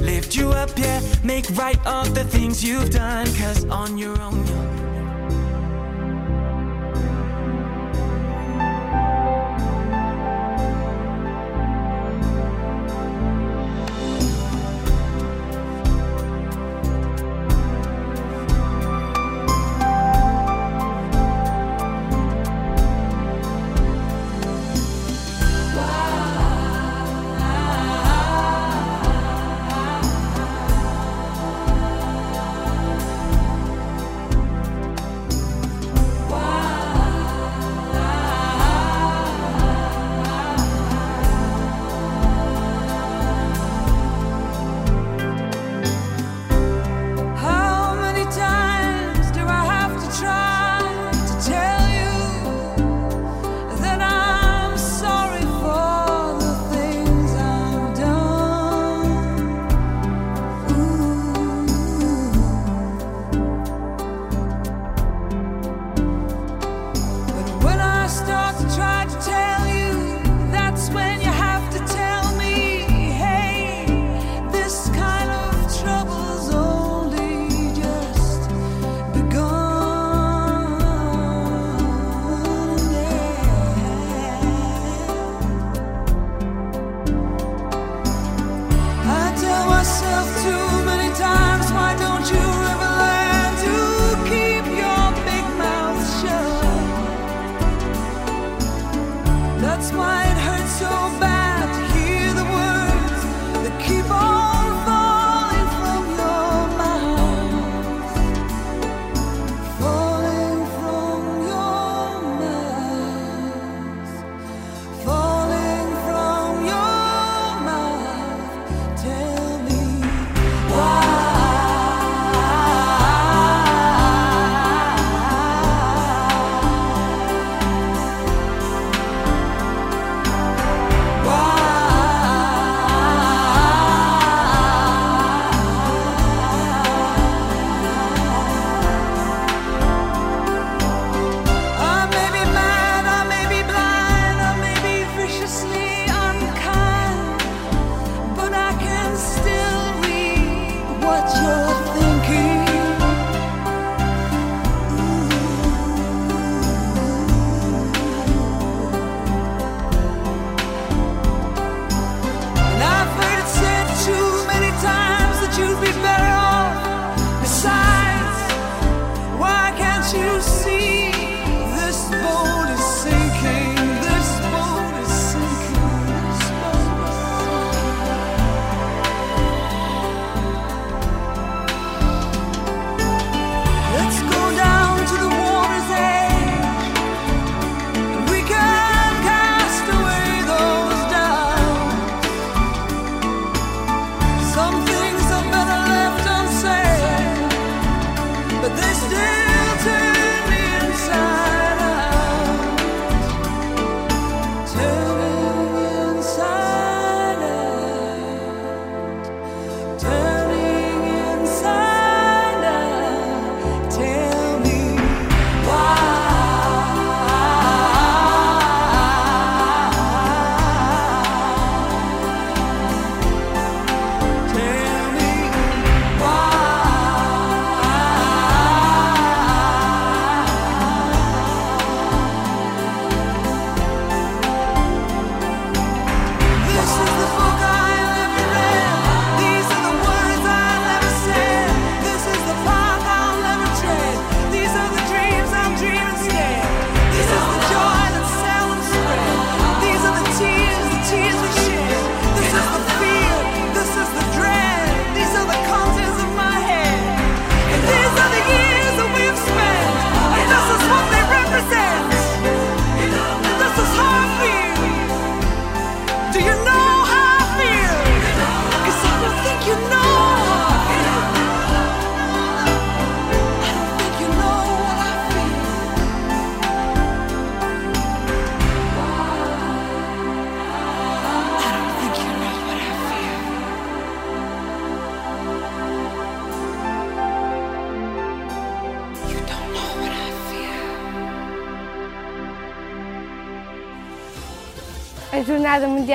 Lift you up, yeah, make right all the things you've done. Cause on your own,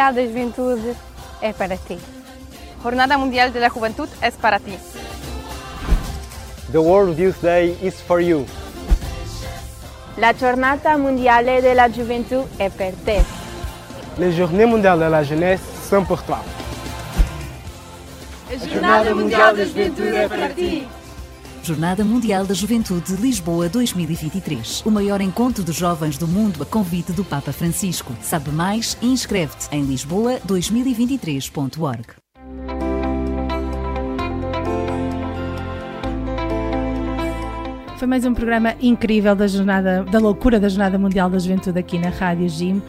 Mundial da Juventude é para ti. Jornada Mundial de la Juventud es para ti. The World Youth Day is for you. La Jornada Mundial de la Juventude é per te. Les Journées Mondiales de la Jeunesse sont pour toi. A Jornada Mundial da Juventude é para ti. Jornada Mundial da Juventude Lisboa 2023. O maior encontro de jovens do mundo a convite do Papa Francisco. Sabe mais inscreve-te em lisboa2023.org. Foi mais um programa incrível da jornada, da loucura da Jornada Mundial da Juventude aqui na Rádio Jim. Uh,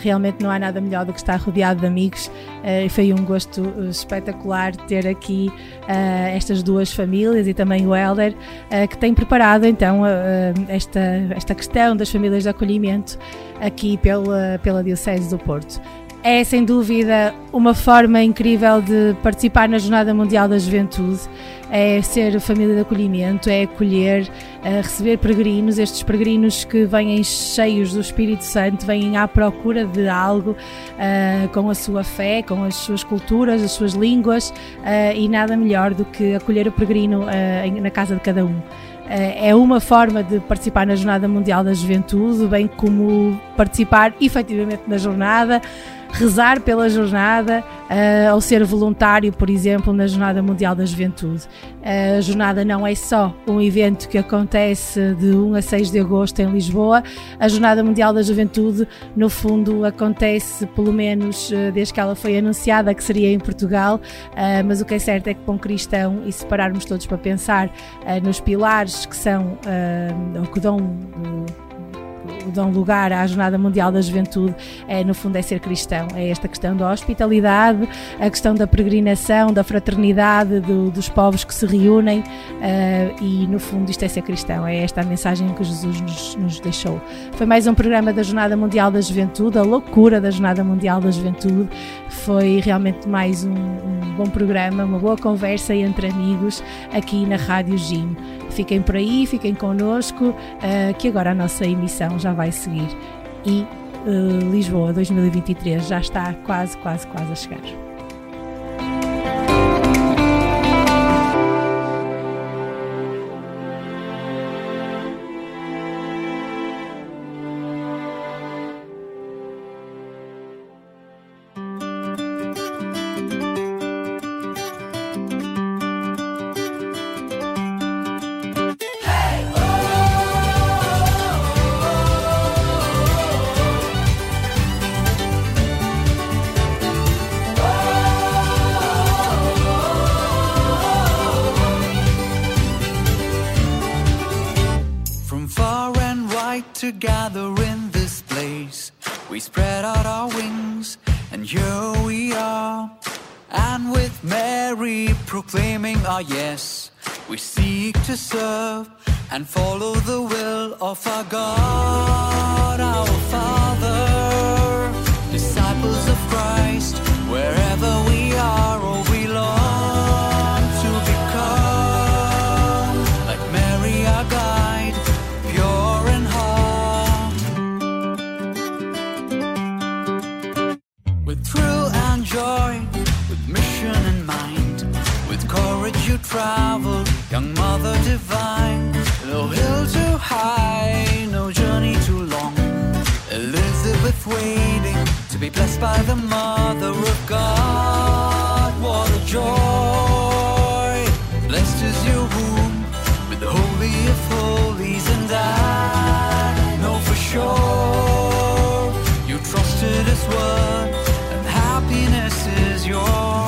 realmente não há nada melhor do que estar rodeado de amigos uh, e foi um gosto uh, espetacular ter aqui estas duas famílias e também o Helder que tem preparado então esta, esta questão das famílias de acolhimento aqui pela, pela Diocese do Porto é sem dúvida uma forma incrível de participar na Jornada Mundial da Juventude, é ser família de acolhimento, é acolher, é receber peregrinos, estes peregrinos que vêm cheios do Espírito Santo, vêm à procura de algo uh, com a sua fé, com as suas culturas, as suas línguas, uh, e nada melhor do que acolher o peregrino uh, na casa de cada um. É uma forma de participar na Jornada Mundial da Juventude, bem como participar efetivamente na jornada, rezar pela jornada uh, ou ser voluntário, por exemplo, na Jornada Mundial da Juventude. Uh, a jornada não é só um evento que acontece de 1 a 6 de agosto em Lisboa, a Jornada Mundial da Juventude, no fundo, acontece pelo menos uh, desde que ela foi anunciada, que seria em Portugal, mas o que é certo é que um cristão, e se pararmos todos para pensar nos pilares que são, ou que dão dão lugar à Jornada Mundial da Juventude, é, no fundo, é ser cristão. É esta questão da hospitalidade, a questão da peregrinação, da fraternidade, do, dos povos que se reúnem uh, e, no fundo, isto é ser cristão. É esta a mensagem que Jesus nos, nos deixou. Foi mais um programa da Jornada Mundial da Juventude, a loucura da Jornada Mundial da Juventude. Foi realmente mais um, um bom programa, uma boa conversa entre amigos aqui na Rádio Jim. Fiquem por aí, fiquem connosco, uh, que agora a nossa emissão já vai seguir. E uh, Lisboa 2023 já está quase, quase, quase a chegar. Ah, yes, we seek to serve and follow the will of our God, our Father. Disciples of Christ, wherever we are, oh Travel, young mother divine. No hill too high, no journey too long. Elizabeth waiting to be blessed by the mother of God. What a joy! Blessed is your womb with the holy of holies, and I know for sure you trusted His word, and happiness is yours.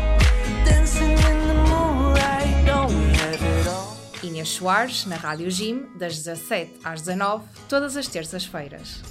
Soares, na Rádio Jim, das 17 às 19, todas as terças-feiras.